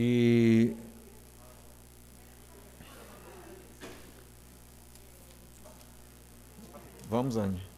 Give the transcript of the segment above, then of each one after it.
E Vamos, Andy.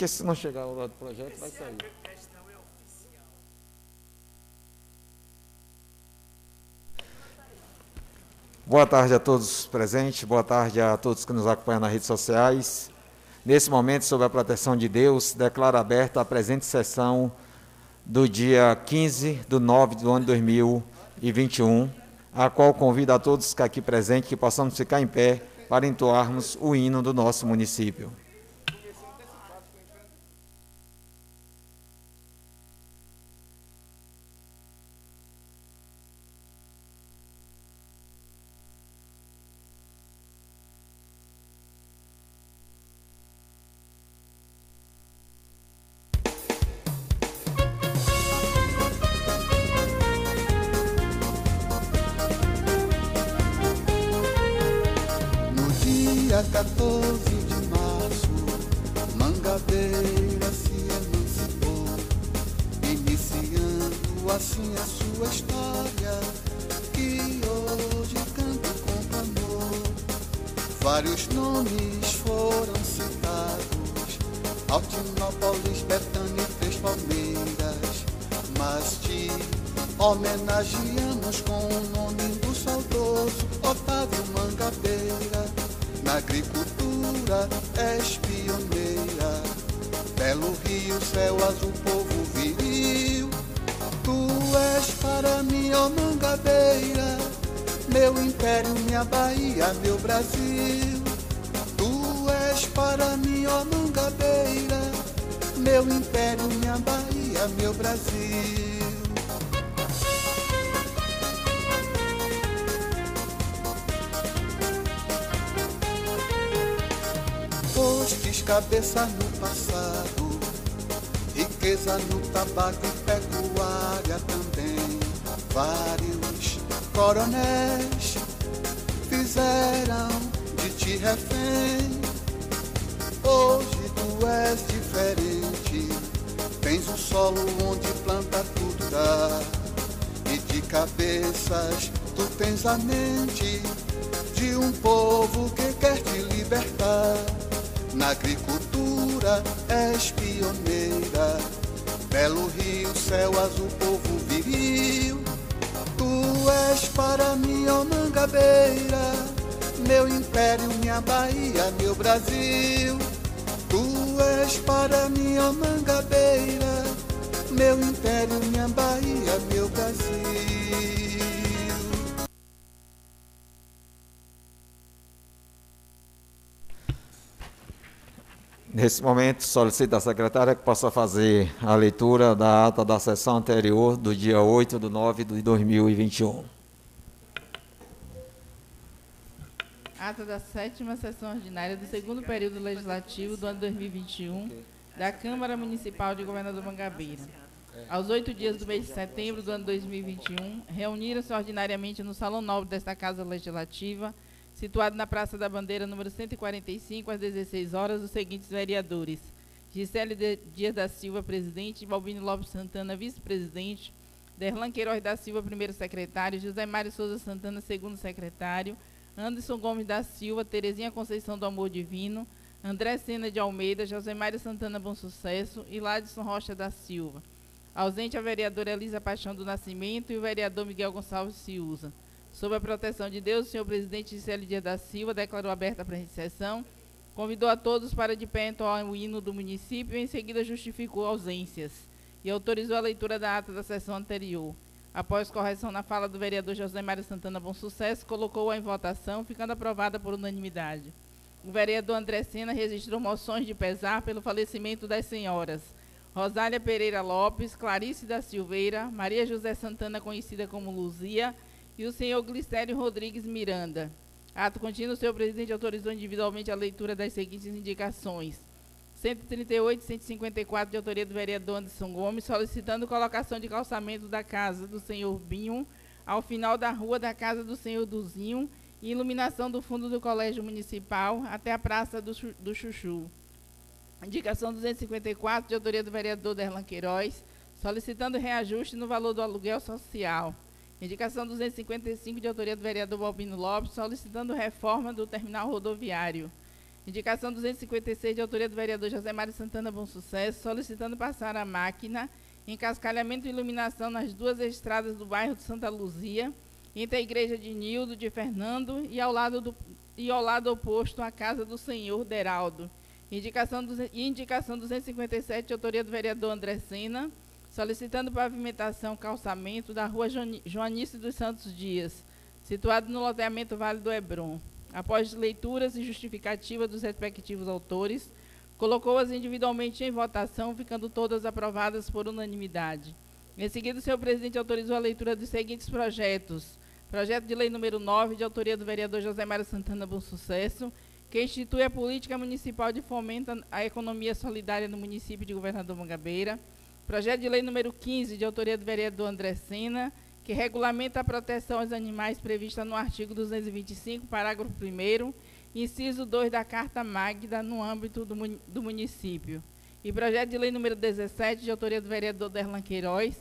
Porque se não chegar ao lado do projeto, vai sair. Boa tarde a todos presentes, boa tarde a todos que nos acompanham nas redes sociais. Nesse momento, sob a proteção de Deus, declaro aberta a presente sessão do dia 15 de 9 do ano 2021, a qual convido a todos que aqui presentes que possamos ficar em pé para entoarmos o hino do nosso município. Refém. Hoje tu és diferente, tens um solo onde planta tudo dá. E de cabeças tu tens a mente de um povo que quer te libertar. Na agricultura és pioneira, belo rio, céu azul, povo viril. Tu és para mim, ó Mangabeira, meu império, minha Bahia, meu Brasil. Tu és para mim, ó Mangabeira, meu império, minha Bahia, meu Brasil. Nesse momento, solicito à secretária que possa fazer a leitura da ata da sessão anterior do dia 8 de 9 de 2021. Ata da sétima sessão ordinária do segundo período legislativo do ano 2021 da Câmara Municipal de Governador Mangabeira. Aos oito dias do mês de setembro do ano 2021, reuniram-se ordinariamente no Salão Nobre desta Casa Legislativa, situado na Praça da Bandeira, número 145, às 16 horas, os seguintes vereadores. Gisele Dias da Silva, presidente, Balbino Lopes Santana, vice-presidente, Derlan Queiroz da Silva, primeiro secretário, José Mário Souza Santana, segundo secretário, Anderson Gomes da Silva, Terezinha Conceição do Amor Divino, André Sena de Almeida, José Mário Santana Bom Sucesso e Ladson Rocha da Silva. Ausente a vereadora Elisa Paixão do Nascimento e o vereador Miguel Gonçalves Ciuza. Sob a proteção de Deus, o senhor presidente Gisele Dias da Silva declarou aberta a sessão convidou a todos para de pé entoar o hino do município e em seguida justificou ausências e autorizou a leitura da ata da sessão anterior. Após correção na fala do vereador José Mário Santana Bom Sucesso, colocou-a em votação, ficando aprovada por unanimidade. O vereador André Sena registrou moções de pesar pelo falecimento das senhoras Rosália Pereira Lopes, Clarice da Silveira, Maria José Santana, conhecida como Luzia, e o senhor Glicério Rodrigues Miranda. Ato contínuo, o senhor presidente autorizou individualmente a leitura das seguintes indicações. 138 e 154 de autoria do vereador Anderson Gomes, solicitando colocação de calçamento da casa do senhor Binho ao final da rua da casa do senhor Duzinho e iluminação do fundo do colégio municipal até a praça do, do Chuchu. Indicação 254 de autoria do vereador Derlan Queiroz, solicitando reajuste no valor do aluguel social. Indicação 255 de autoria do vereador Balbino Lopes, solicitando reforma do terminal rodoviário. Indicação 256 de autoria do vereador José Mário Santana Bom Sucesso, solicitando passar a máquina em cascalhamento e iluminação nas duas estradas do bairro de Santa Luzia, entre a igreja de Nildo de Fernando e ao lado, do, e ao lado oposto à casa do senhor Deraldo. Indicação, indicação 257 de autoria do vereador André Sena, solicitando pavimentação calçamento da rua Joanice dos Santos Dias, situado no loteamento Vale do Hebron. Após leituras e justificativa dos respectivos autores, colocou-as individualmente em votação, ficando todas aprovadas por unanimidade. Em seguida, o senhor presidente autorizou a leitura dos seguintes projetos. Projeto de lei número 9, de autoria do vereador José Mário Santana Bom Sucesso, que institui a política municipal de fomento à economia solidária no município de Governador Mangabeira. Projeto de lei número 15, de autoria do vereador André Sena, que regulamenta a proteção aos animais prevista no artigo 225, parágrafo 1 inciso 2 da Carta Magda, no âmbito do, município. E projeto de lei número 17, de autoria do vereador Derlan Queiroz,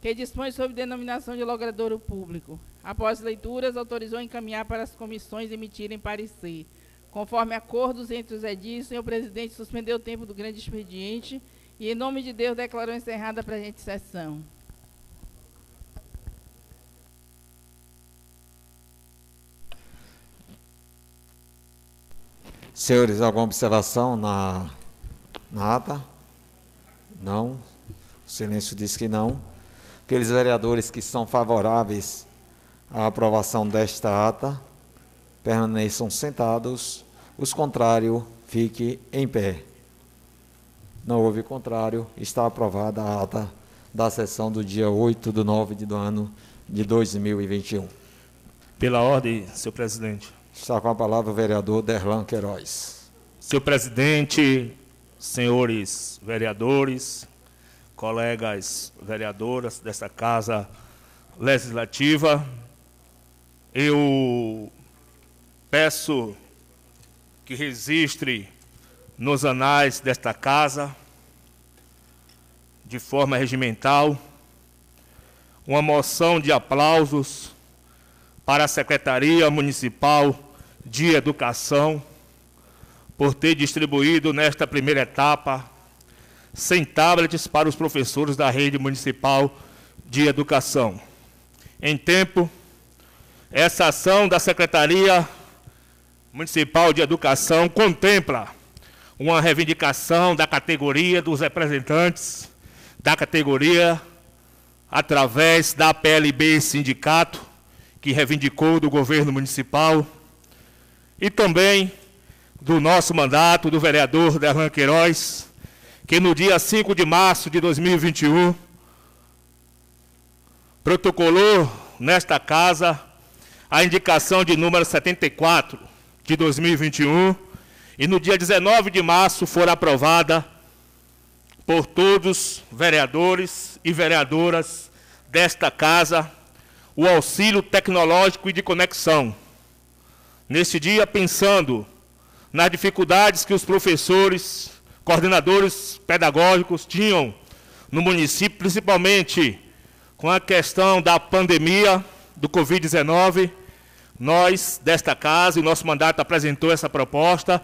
que dispõe sobre denominação de logradouro público. Após leituras, autorizou encaminhar para as comissões emitirem parecer. Conforme acordos entre os edis, o senhor presidente suspendeu o tempo do grande expediente e, em nome de Deus, declarou encerrada a presente sessão. Senhores, alguma observação na, na ata? Não. O silêncio diz que não. Aqueles vereadores que são favoráveis à aprovação desta ata permaneçam sentados. Os contrários, fique em pé. Não houve contrário, está aprovada a ata da sessão do dia 8 de 9 do ano de 2021. Pela ordem, senhor presidente. Está com a palavra o vereador Derlan Queiroz. Senhor presidente, senhores vereadores, colegas vereadoras desta casa legislativa, eu peço que registre nos anais desta casa, de forma regimental, uma moção de aplausos para a Secretaria Municipal de Educação por ter distribuído nesta primeira etapa 100 tablets para os professores da rede municipal de educação. Em tempo, essa ação da Secretaria Municipal de Educação contempla uma reivindicação da categoria dos representantes da categoria através da PLB Sindicato, que reivindicou do governo municipal, e também do nosso mandato do vereador Derlan Queiroz, que no dia 5 de março de 2021 protocolou nesta casa a indicação de número 74 de 2021 e no dia 19 de março for aprovada por todos vereadores e vereadoras desta casa o auxílio tecnológico e de conexão. Neste dia, pensando nas dificuldades que os professores, coordenadores pedagógicos tinham no município, principalmente com a questão da pandemia do Covid-19, nós, desta casa, o nosso mandato apresentou essa proposta,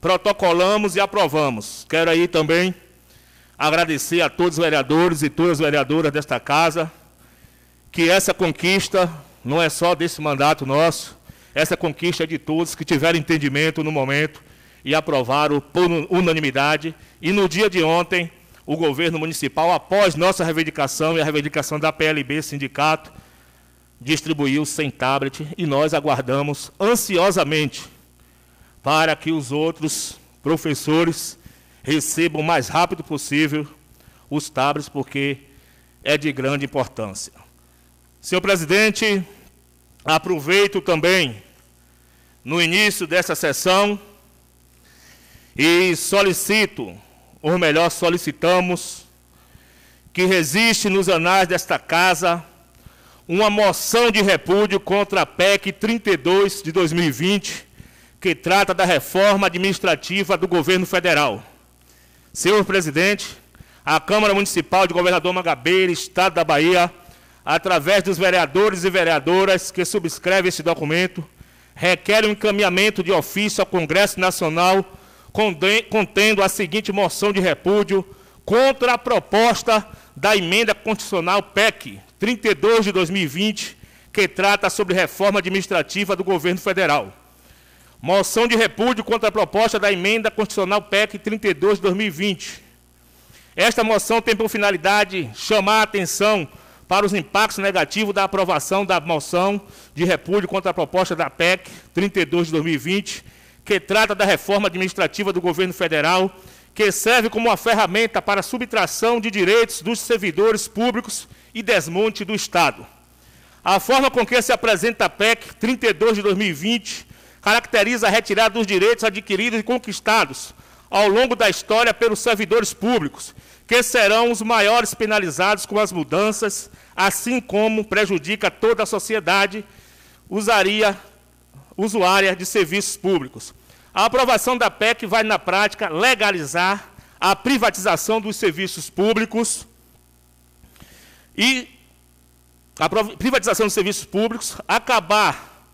protocolamos e aprovamos. Quero aí também agradecer a todos os vereadores e todas as vereadoras desta casa, que essa conquista não é só desse mandato nosso, essa conquista é de todos que tiveram entendimento no momento e aprovaram por unanimidade. E no dia de ontem, o governo municipal, após nossa reivindicação e a reivindicação da PLB Sindicato, distribuiu 100 tablets e nós aguardamos ansiosamente para que os outros professores recebam o mais rápido possível os tablets, porque é de grande importância. Senhor presidente, aproveito também no início dessa sessão e solicito, ou melhor, solicitamos, que resiste nos anais desta casa uma moção de repúdio contra a PEC 32 de 2020, que trata da reforma administrativa do governo federal. Senhor presidente, a Câmara Municipal de Governador Mangabeira, Estado da Bahia, através dos vereadores e vereadoras que subscrevem este documento, requer um encaminhamento de ofício ao Congresso Nacional contendo a seguinte moção de repúdio contra a proposta da emenda constitucional PEC 32 de 2020, que trata sobre reforma administrativa do governo federal. Moção de repúdio contra a proposta da emenda constitucional PEC 32 de 2020. Esta moção tem por finalidade chamar a atenção para os impactos negativos da aprovação da moção de repúdio contra a proposta da PEC 32 de 2020, que trata da reforma administrativa do governo federal, que serve como uma ferramenta para a subtração de direitos dos servidores públicos e desmonte do Estado. A forma com que se apresenta a PEC 32 de 2020 caracteriza a retirada dos direitos adquiridos e conquistados ao longo da história pelos servidores públicos, que serão os maiores penalizados com as mudanças, assim como prejudica toda a sociedade usaria usuária de serviços públicos. A aprovação da PEC vai, na prática, legalizar a privatização dos serviços públicos e a privatização dos serviços públicos, acabar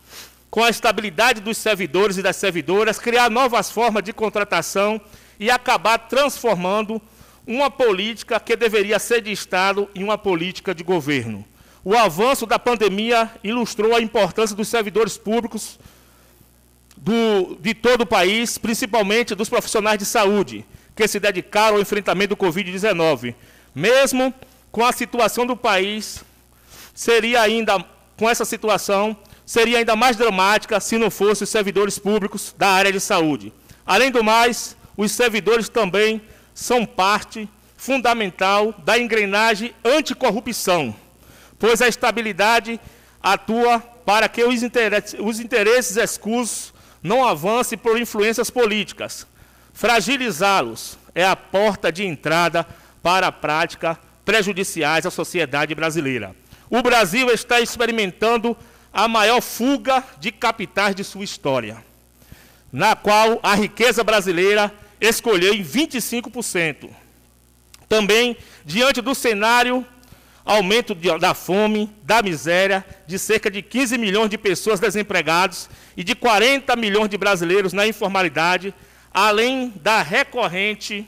com a estabilidade dos servidores e das servidoras, criar novas formas de contratação e acabar transformando uma política que deveria ser de Estado em uma política de governo. O avanço da pandemia ilustrou a importância dos servidores públicos do, de todo o país, principalmente dos profissionais de saúde, que se dedicaram ao enfrentamento do Covid-19. Mesmo com a situação do país, seria ainda, com essa situação, seria ainda mais dramática se não fossem os servidores públicos da área de saúde. Além do mais, os servidores também são parte fundamental da engrenagem anticorrupção, pois a estabilidade atua para que os interesses, os interesses escusos não avance por influências políticas. Fragilizá-los é a porta de entrada para a prática prejudiciais à sociedade brasileira. O Brasil está experimentando a maior fuga de capitais de sua história, na qual a riqueza brasileira escolheu em 25%. Também, diante do cenário aumento de, da fome, da miséria, de cerca de 15 milhões de pessoas desempregadas e de 40 milhões de brasileiros na informalidade, além da recorrente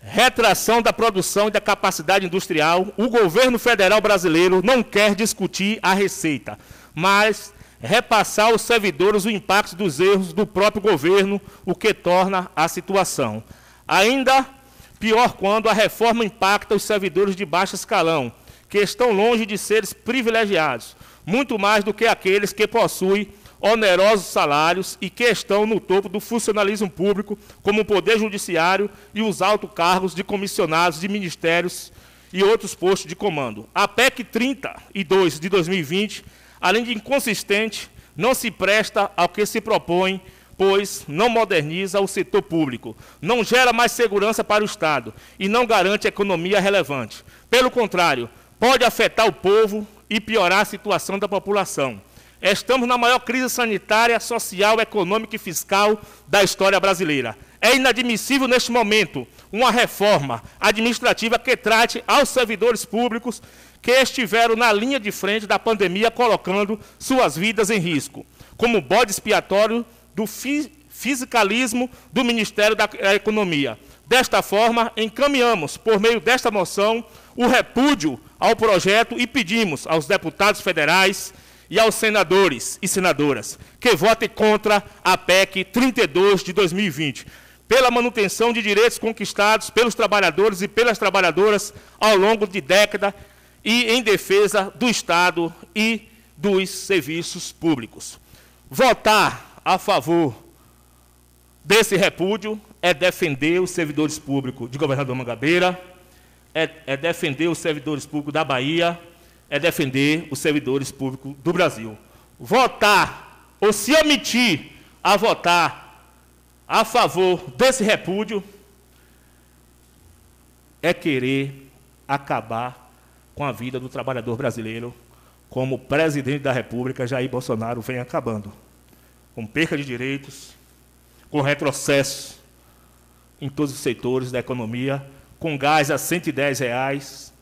retração da produção e da capacidade industrial, o governo federal brasileiro não quer discutir a receita, mas repassar aos servidores o impacto dos erros do próprio governo, o que torna a situação Ainda pior quando a reforma impacta os servidores de baixo escalão, que estão longe de seres privilegiados, muito mais do que aqueles que possuem onerosos salários e que estão no topo do funcionalismo público, como o Poder Judiciário e os altos cargos de comissionados de ministérios e outros postos de comando. A PEC 32 de 2020, além de inconsistente, não se presta ao que se propõe pois não moderniza o setor público, não gera mais segurança para o Estado e não garante economia relevante. Pelo contrário, pode afetar o povo e piorar a situação da população. Estamos na maior crise sanitária, social, econômica e fiscal da história brasileira. É inadmissível neste momento uma reforma administrativa que trate aos servidores públicos que estiveram na linha de frente da pandemia, colocando suas vidas em risco, como bode expiatório do fiscalismo do Ministério da Economia. Desta forma, encaminhamos, por meio desta moção, o repúdio ao projeto e pedimos aos deputados federais e aos senadores e senadoras que votem contra a PEC 32 de 2020, pela manutenção de direitos conquistados pelos trabalhadores e pelas trabalhadoras ao longo de décadas e em defesa do Estado e dos serviços públicos. Votar a favor desse repúdio é defender os servidores públicos de governador Mangabeira, é, é defender os servidores públicos da Bahia, é defender os servidores públicos do Brasil. Votar ou se omitir a votar a favor desse repúdio é querer acabar com a vida do trabalhador brasileiro, como presidente da República, Jair Bolsonaro, vem acabando. Com perca de direitos, com retrocesso em todos os setores da economia, com gás a 110 reais,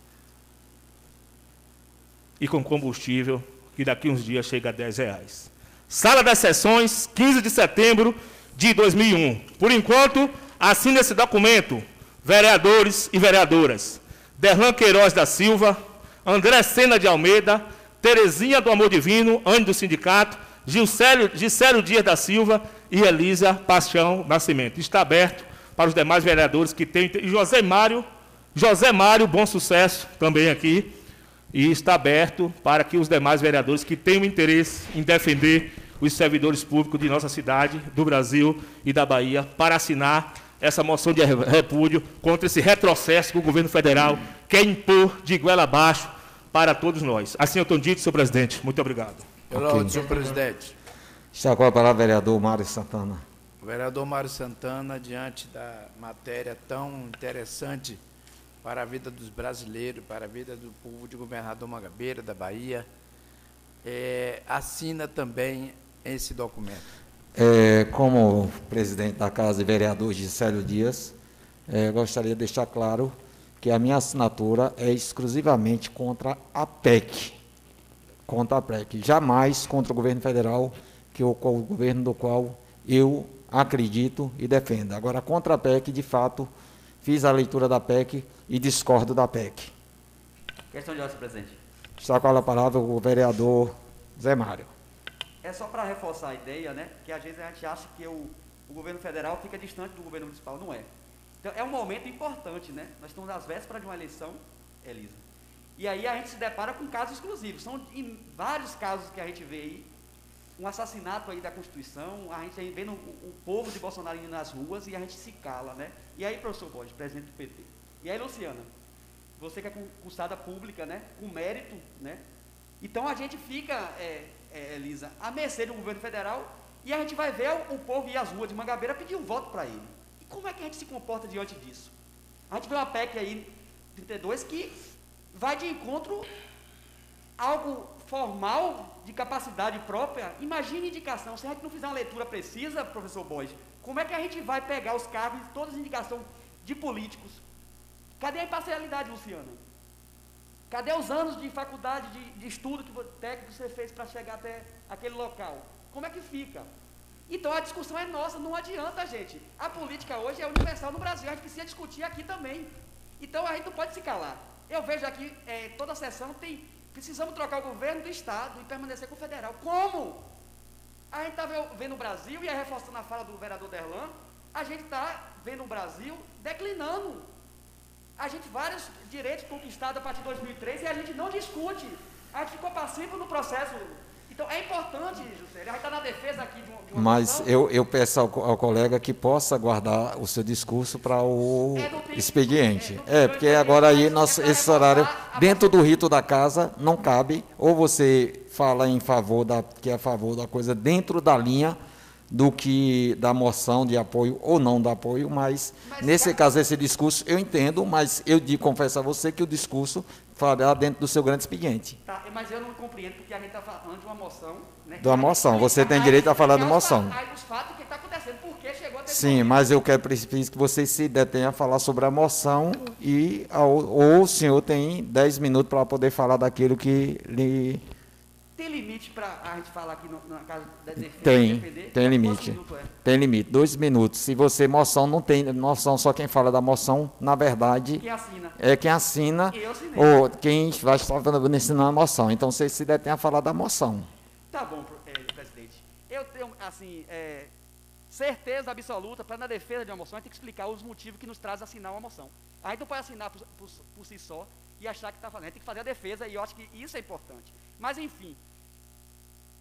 e com combustível, que daqui uns dias chega a 10 reais. Sala das Sessões, 15 de setembro de 2001. Por enquanto, assina esse documento, vereadores e vereadoras. Derlan Queiroz da Silva, André Sena de Almeida, Terezinha do Amor Divino, Anne do Sindicato, Gicélio Dias da Silva e Elisa Paixão Nascimento. Está aberto para os demais vereadores que têm. E José Mário, José Mário, bom sucesso também aqui e está aberto para que os demais vereadores que tenham interesse em defender os servidores públicos de nossa cidade, do Brasil e da Bahia, para assinar essa moção de repúdio contra esse retrocesso que o governo federal quer impor de goela abaixo para todos nós. Assim eu estou dito, senhor presidente. Muito obrigado. Pela okay. senhor presidente. Está com a palavra o vereador Mário Santana. O vereador Mário Santana, diante da matéria tão interessante para a vida dos brasileiros, para a vida do povo de governador Mangabeira, da Bahia, é, assina também esse documento. É, como presidente da Casa de Vereadores, Gisélio Dias, é, gostaria de deixar claro que a minha assinatura é exclusivamente contra a PEC. Contra a PEC. Jamais contra o governo federal, que é o, o governo do qual eu acredito e defendo. Agora, contra a PEC, de fato, fiz a leitura da PEC e discordo da PEC. Questão de ordem, presidente. Está com a palavra o vereador Zé Mário. É só para reforçar a ideia, né, que às vezes a gente acha que o, o governo federal fica distante do governo municipal. Não é. Então, é um momento importante, né? Nós estamos às vésperas de uma eleição, Elisa. E aí a gente se depara com casos exclusivos. São vários casos que a gente vê aí um assassinato aí da Constituição, a gente vendo o, o, povo de Bolsonaro indo nas ruas e a gente se cala, né? E aí, professor Borges, presidente do PT. E aí, Luciana, você que é concursada pública, né? Com mérito, né? Então a gente fica, é, é, Elisa, à mercê do governo federal e a gente vai ver o, povo ir às ruas de Mangabeira pedir um voto para ele. E como é que a gente se comporta diante disso? A gente vê uma PEC aí, 32, que vai de encontro algo formal de capacidade própria, imagine indicação. Se a gente não fizer uma leitura precisa, professor Bois, como é que a gente vai pegar os cargos de todas as indicações de políticos? Cadê a imparcialidade, Luciano? Cadê os anos de faculdade, de, de estudo que, técnico que você fez para chegar até aquele local? Como é que fica? Então a discussão é nossa, não adianta, gente. A política hoje é universal no Brasil, a gente precisa discutir aqui também. Então a gente não pode se calar. Eu vejo aqui, é, toda a sessão tem Precisamos trocar o governo do Estado e permanecer com o federal. Como? A gente está vendo o Brasil, e é reforçando a fala do vereador Derlan, a gente está vendo o Brasil declinando. A gente, vários direitos conquistados a partir de 2003 e a gente não discute. A gente ficou passivo no processo então é importante, José, ele está na defesa aqui de, de uma Mas eu, eu peço ao, ao, colega que possa guardar o seu discurso para o é expediente. É, é porque agora aí nós, esse horário, dentro do rito da casa, não cabe. Ou você fala em favor da que é a favor da coisa dentro da linha do que da moção de apoio ou não da apoio, mas, mas nesse caso esse discurso eu entendo, mas eu de, confesso a você que o discurso fará dentro do seu grande expediente. Tá, mas eu não compreendo porque a gente está falando de uma moção. Né, de uma moção, você tem direito a falar de moção. Sim, mas eu quero preciso que você se detenha a falar sobre a moção e ou o senhor tem 10 minutos para poder falar daquilo que lhe Tem limite para a gente falar aqui no, na casa da defesa? Tem, defender? tem limite. minutos é? Tem limite, dois minutos. Se você moção, não tem moção, só quem fala da moção, na verdade, Quem assina? é quem assina ou quem vai estar ensinando a moção. Então você se detém a falar da moção. Tá bom, eh, presidente. Eu tenho, assim, eh, certeza absoluta para na defesa de uma moção, a gente tem que explicar os motivos que nos traz a assinar uma moção. A gente não pode assinar por, por- por si só e achar que está fazendo. A gente tem que fazer a defesa e eu acho que isso é importante. Mas, enfim,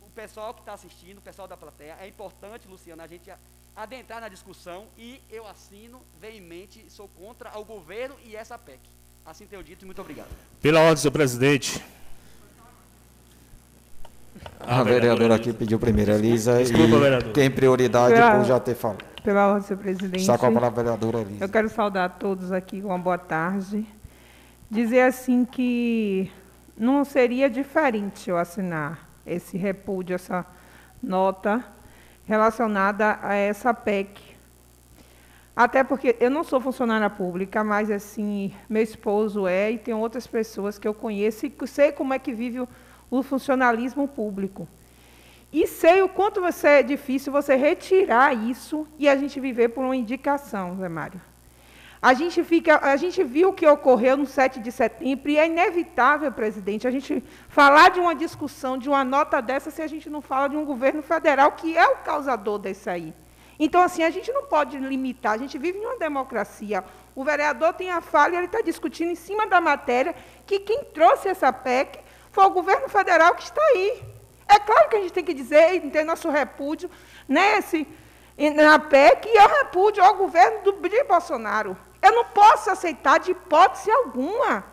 o pessoal que está assistindo, o pessoal da plateia, é importante, Luciano, a gente adentrar na discussão e eu assino veemente, sou contra ao governo e essa PEC. Assim tenho dito e muito obrigado. Pela ordem, senhor presidente. A vereadora aqui pediu primeiro, Elisa. Desculpa, e vereador. tem prioridade Pela- por já ter falado. Pela ordem, senhor presidente. Está com a palavra vereadora Elisa. Eu quero saudar a todos aqui com uma boa tarde. Dizer assim que não seria diferente eu assinar esse repúdio, essa nota relacionada a essa PEC. Até porque eu não sou funcionária pública, mas assim, meu esposo é e tem outras pessoas que eu conheço e sei como é que vive o, o funcionalismo público. E sei o quanto vai ser difícil você retirar isso e a gente viver por uma indicação, Zé Mário. A gente, fica, a gente viu o que ocorreu no 7 de setembro e é inevitável, presidente, a gente falar de uma discussão, de uma nota dessa, se a gente não fala de um governo federal que é o causador desse aí. Então, assim, a gente não pode limitar, a gente vive em uma democracia. O vereador tem a falha, ele está discutindo em cima da matéria que quem trouxe essa PEC foi o governo federal que está aí. É claro que a gente tem que dizer, ter nosso repúdio nesse, e na PEC, e eu repúdio ao governo do, de Bolsonaro. Eu não posso aceitar, de hipótese alguma,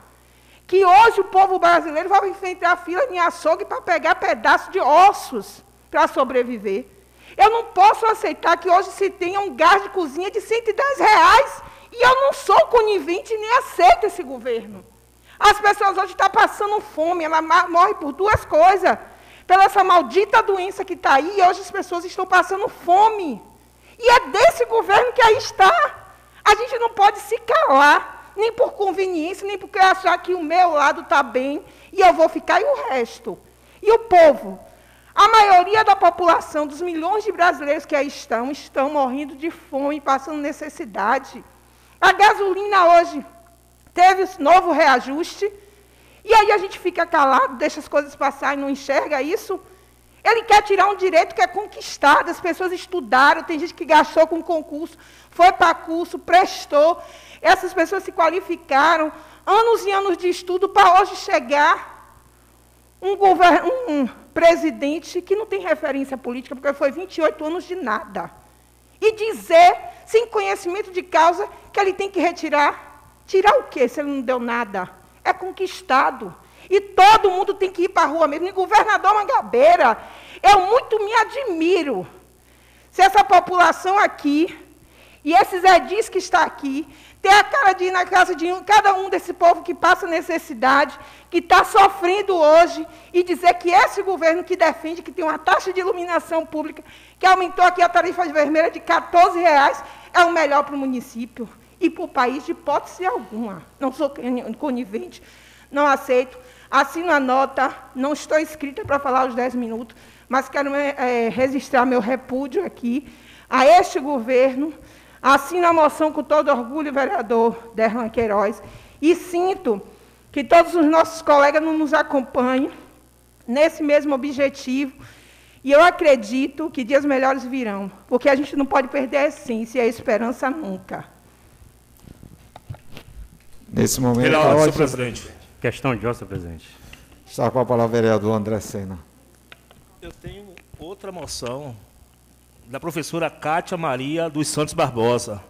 que hoje o povo brasileiro vai enfrentar fila em açougue para pegar pedaços de ossos para sobreviver. Eu não posso aceitar que hoje se tenha um gás de cozinha de 110 reais e eu não sou conivente nem aceito esse governo. As pessoas hoje estão passando fome, ela morre por duas coisas. Pela essa maldita doença que está aí, e hoje as pessoas estão passando fome. E é desse governo que aí está. A gente não pode se calar, nem por conveniência, nem porque achar que o meu lado está bem e eu vou ficar e o resto. E o povo? A maioria da população, dos milhões de brasileiros que aí estão, estão morrendo de fome, passando necessidade. A gasolina hoje teve esse novo reajuste, e aí a gente fica calado, deixa as coisas passar e não enxerga isso. Ele quer tirar um direito que é conquistado, as pessoas estudaram, tem gente que gastou com concurso, foi para curso, prestou, essas pessoas se qualificaram, anos e anos de estudo para hoje chegar um, um presidente que não tem referência política, porque foi 28 anos de nada. E dizer, sem conhecimento de causa, que ele tem que retirar. Tirar o quê, se ele não deu nada? É conquistado. E todo mundo tem que ir para a rua mesmo. E governador Mangabeira, eu muito me admiro. Se essa população aqui, e esses edis que está aqui, tem a cara de ir na casa de um, cada um desse povo que passa necessidade, que está sofrendo hoje, e dizer que esse governo que defende que tem uma taxa de iluminação pública, que aumentou aqui a tarifa vermelha de 14 reais, é o melhor para o município e para o país, de hipótese alguma. Não sou coni- conivente, não aceito. Assino a nota, não estou inscrita para falar os 10 minutos, mas quero eh, registrar meu repúdio aqui a este governo. Assino a moção com todo orgulho, vereador Derlan Queiroz, e sinto que todos os nossos colegas não nos acompanham nesse mesmo objetivo. E eu acredito que dias melhores virão, porque a gente não pode perder a essência e a esperança nunca. Nesse momento, Pela ordem, senhor ordem presidente. Questão de ordem, presidente. está com a palavra o vereador André Sena. Eu tenho outra moção da professora Cátia Maria dos Santos Barbosa.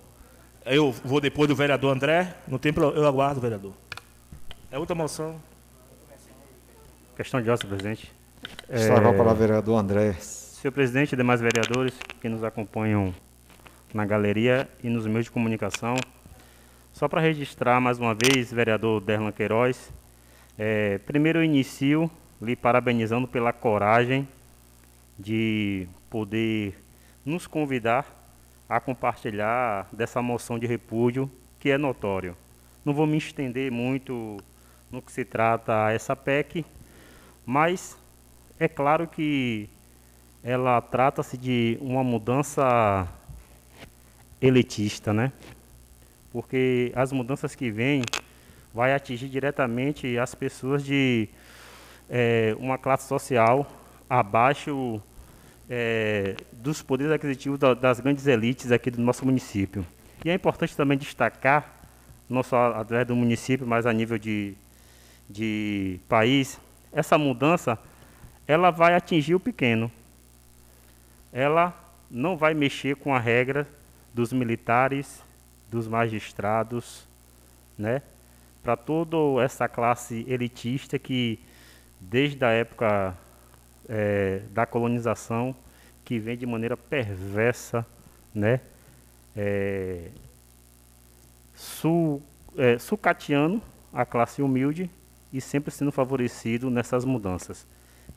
Eu vou depois do vereador André, não tem problema, eu aguardo, vereador. É outra moção. Questão de ordem, presidente. Está com a É, palavra o vereador André. Senhor presidente e demais vereadores que nos acompanham na galeria e nos meios de comunicação, só para registrar mais uma vez, vereador Derlan Queiroz, é, primeiro eu inicio lhe parabenizando pela coragem de poder nos convidar a compartilhar dessa moção de repúdio que é notório. Não vou me estender muito no que se trata essa PEC, mas É claro que ela trata-se de uma mudança elitista, né? Porque as mudanças que vêm vai atingir diretamente as pessoas de é, uma classe social abaixo é, dos poderes aquisitivos da, das grandes elites aqui do nosso município. E é importante também destacar, não só através do município, mas a nível de, de país, essa mudança ela vai atingir o pequeno. Ela não vai mexer com a regra dos militares, dos magistrados, né? Para toda essa classe elitista que, desde a época é, da colonização, que vem de maneira perversa, né? É, su, é, sucateando a classe humilde e sempre sendo favorecido nessas mudanças.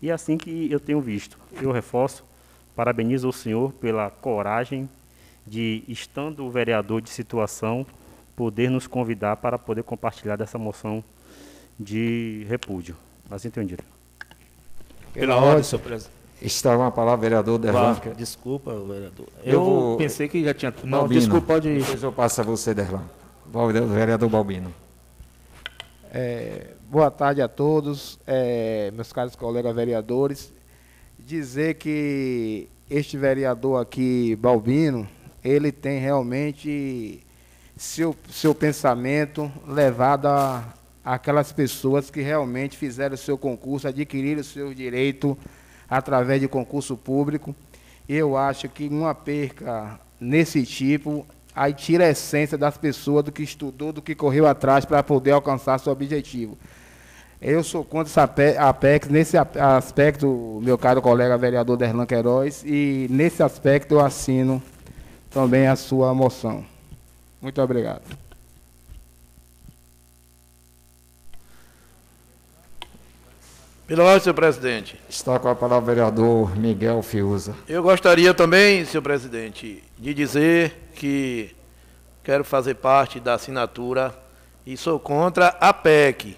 E é assim que eu tenho visto. Eu reforço, parabenizo o senhor pela coragem de, estando o vereador de situação, poder nos convidar para poder compartilhar dessa moção de repúdio. Assim entendido. Pela ordem, senhor presidente. Está uma palavra, vereador Derlan. Desculpa, vereador. Eu Eu, vou- pensei que já tinha. Não, Balbino. desculpa, pode. Depois eu passo a você, Derlan. Vereador Balbino. É, boa tarde a todos, é, meus caros colegas vereadores. Dizer que este vereador aqui, Balbino, ele tem realmente seu, seu pensamento levado a aquelas pessoas que realmente fizeram o seu concurso, adquiriram o seu direito através de concurso público. Eu acho que uma perca nesse tipo aí tira a essência das pessoas do que estudou, do que correu atrás para poder alcançar seu objetivo. Eu sou contra essa ape- Apex nesse aspecto, meu caro colega vereador Derlan Queiroz, e nesse aspecto eu assino também a sua moção. Muito obrigado. Pela ordem, senhor presidente. Está com a palavra o vereador Miguel Fiuza. Eu gostaria também, senhor presidente, de dizer que quero fazer parte da assinatura e sou contra a PEC.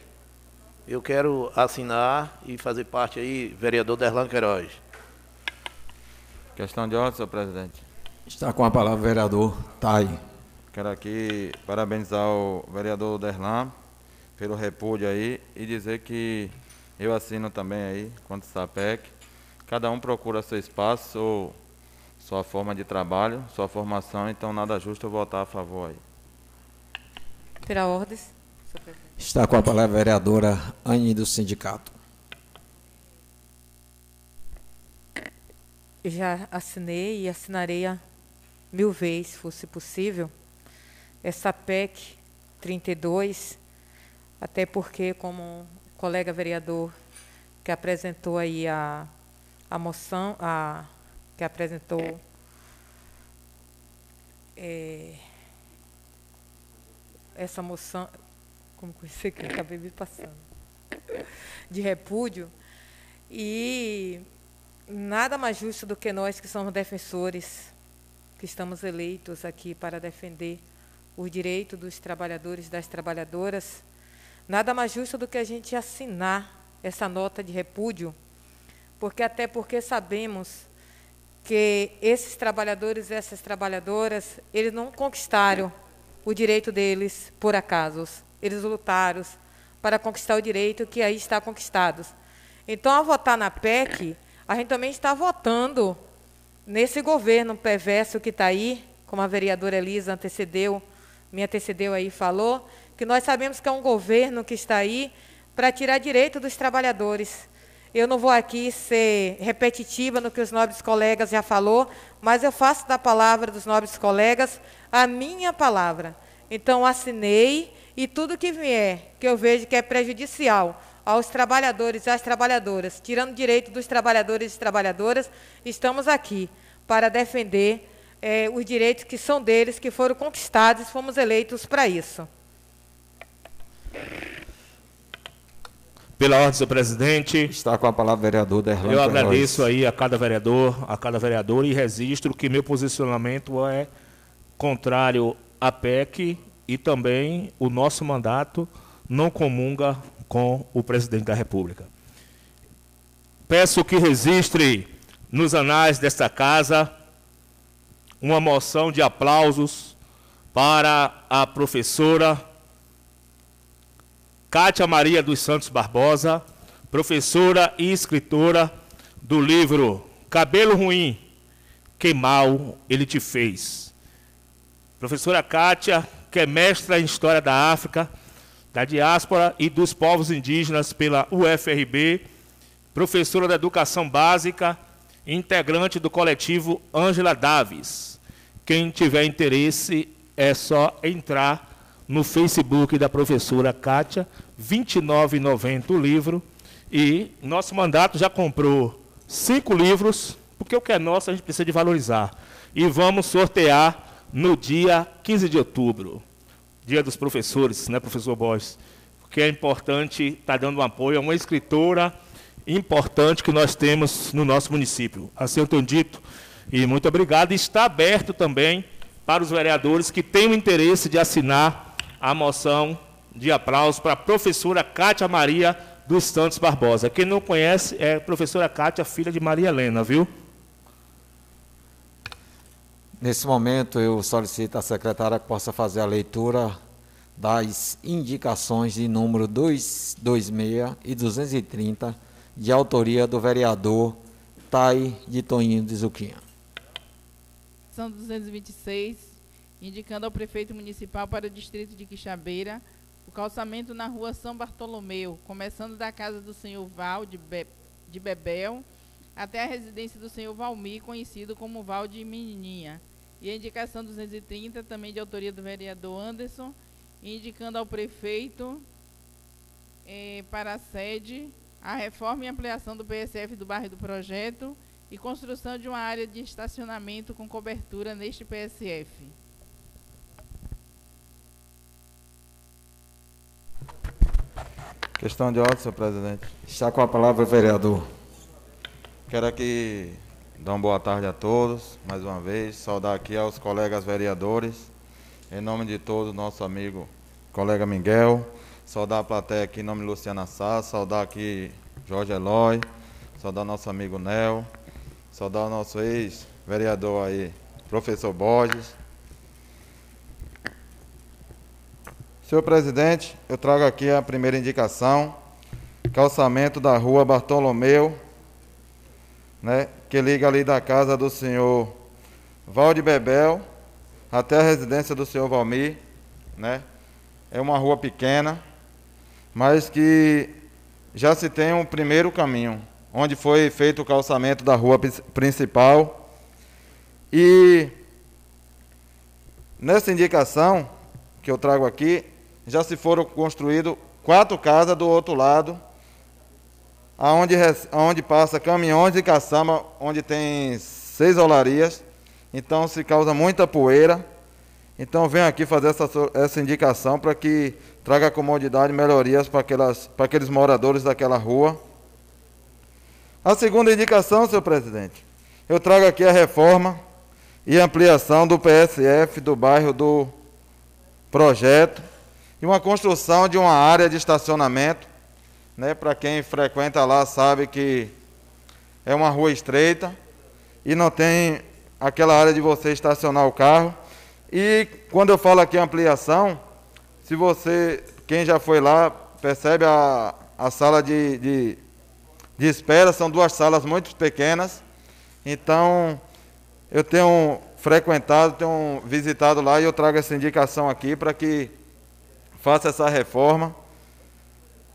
Eu quero assinar e fazer parte aí, vereador Derlan Queiroz. Questão de ordem, senhor presidente. Está com a palavra o vereador Tai. Quero aqui parabenizar o vereador Derlan pelo repúdio aí e dizer que eu assino também aí contra essa PEC. Cada um procura seu espaço, ou sua forma de trabalho, sua formação, então nada justo eu votar a favor aí. Pela ordem, senhor presidente. Está com a palavra a vereadora Anne do Sindicato. Eu já assinei e assinarei a mil vezes, se fosse possível, essa PEC 32, até porque, como o colega vereador que apresentou aí a, a moção, a, que apresentou é, essa moção, como que isso acabei me passando, de repúdio, e nada mais justo do que nós que somos defensores, que estamos eleitos aqui para defender o direito dos trabalhadores e das trabalhadoras, nada mais justo do que a gente assinar essa nota de repúdio, porque até porque sabemos que esses trabalhadores e essas trabalhadoras, eles não conquistaram o direito deles por acaso. Eles lutaram para conquistar o direito que aí está conquistado. Então, ao votar na PEC, a gente também está votando nesse governo perverso que está aí, como a vereadora Elisa antecedeu, me antecedeu aí falou, que nós sabemos que é um governo que está aí para tirar direito dos trabalhadores. Eu não vou aqui ser repetitiva no que os nobres colegas já falou, mas eu faço da palavra dos nobres colegas a minha palavra. Então assinei e tudo que vier, que eu vejo que é prejudicial aos trabalhadores e às trabalhadoras, tirando direito dos trabalhadores e trabalhadoras, estamos aqui para defender eh, os direitos que são deles, que foram conquistados, fomos eleitos para isso. Pela ordem, senhor presidente. Está com a palavra o vereador Derlan Eu agradeço aí a cada vereador, a cada vereador e registro que meu posicionamento é contrário à PEC e também o nosso mandato não comunga com o presidente da República. peço que registre nos anais desta casa uma moção de aplausos para a professora Cátia Maria dos Santos Barbosa, professora e escritora do livro Cabelo Ruim, Que Mal Ele Te Fez. Professora Cátia, que é mestra em História da África, da diáspora e dos povos indígenas pela UFRB, professora da Educação Básica, integrante do coletivo Ângela Davis. Quem tiver interesse é só entrar no Facebook da professora Kátia, R$ 29,90 o livro. E nosso mandato já comprou cinco livros, porque o que é nosso a gente precisa de valorizar. E vamos sortear no dia 15 de outubro, dia dos professores, né, professor Borges? Porque é importante estar tá dando um apoio a uma escritora importante que nós temos no nosso município. Assim eu tenho dito, e muito obrigado. Está aberto também para os vereadores que têm o interesse de assinar a moção de aplauso para a professora Cátia Maria dos Santos Barbosa. Quem não conhece é a professora Cátia, filha de Maria Helena, viu? Nesse momento, eu solicito à secretária que possa fazer a leitura das indicações de número 226 e 230, de autoria do vereador Tai de Toninho de Zuquinha. São 226, indicando ao prefeito municipal para o distrito de Quixabeira o calçamento na rua São Bartolomeu, começando da casa do senhor Val de, Be de Bebel até a residência do senhor Valmir, conhecido como Val de Menininha. E a indicação 230, também de autoria do vereador Anderson, indicando ao prefeito eh, para a sede a reforma e ampliação do PSF do bairro do projeto e construção de uma área de estacionamento com cobertura neste PSF. Questão de ordem, senhor presidente. Está com a palavra o vereador. Quero aqui dar uma boa tarde a todos, mais uma vez. Saudar aqui aos colegas vereadores, em nome de todos, nosso amigo colega Miguel. Saudar a plateia aqui em nome de Luciana Sá, saudar aqui Jorge Eloy, saudar nosso amigo Nel, saudar o nosso ex-vereador aí, professor Borges, Senhor presidente, eu trago aqui a primeira indicação, calçamento da rua Bartolomeu, né, que liga ali da casa do senhor Valde Bebel até a residência do senhor Valmir, né? É uma rua pequena, mas que já se tem um primeiro caminho, onde foi feito o calçamento da rua principal. E nessa indicação que eu trago aqui, já se foram construídas quatro casas do outro lado, aonde, aonde passa caminhões de caçamba, onde tem seis olarias, então se causa muita poeira. Então venho aqui fazer essa, essa indicação para que traga comodidade e melhorias para, aquelas, para aqueles moradores daquela rua. A segunda indicação, senhor presidente, eu trago aqui a reforma e ampliação do PSF do bairro do projeto e uma construção de uma área de estacionamento. Né, Para quem frequenta lá sabe que é uma rua estreita e não tem aquela área de você estacionar o carro. E quando eu falo aqui ampliação, se você, quem já foi lá, percebe a, a sala de, de, de espera, são duas salas muito pequenas. Então, eu tenho frequentado, tenho visitado lá e eu trago essa indicação aqui para que faça essa reforma.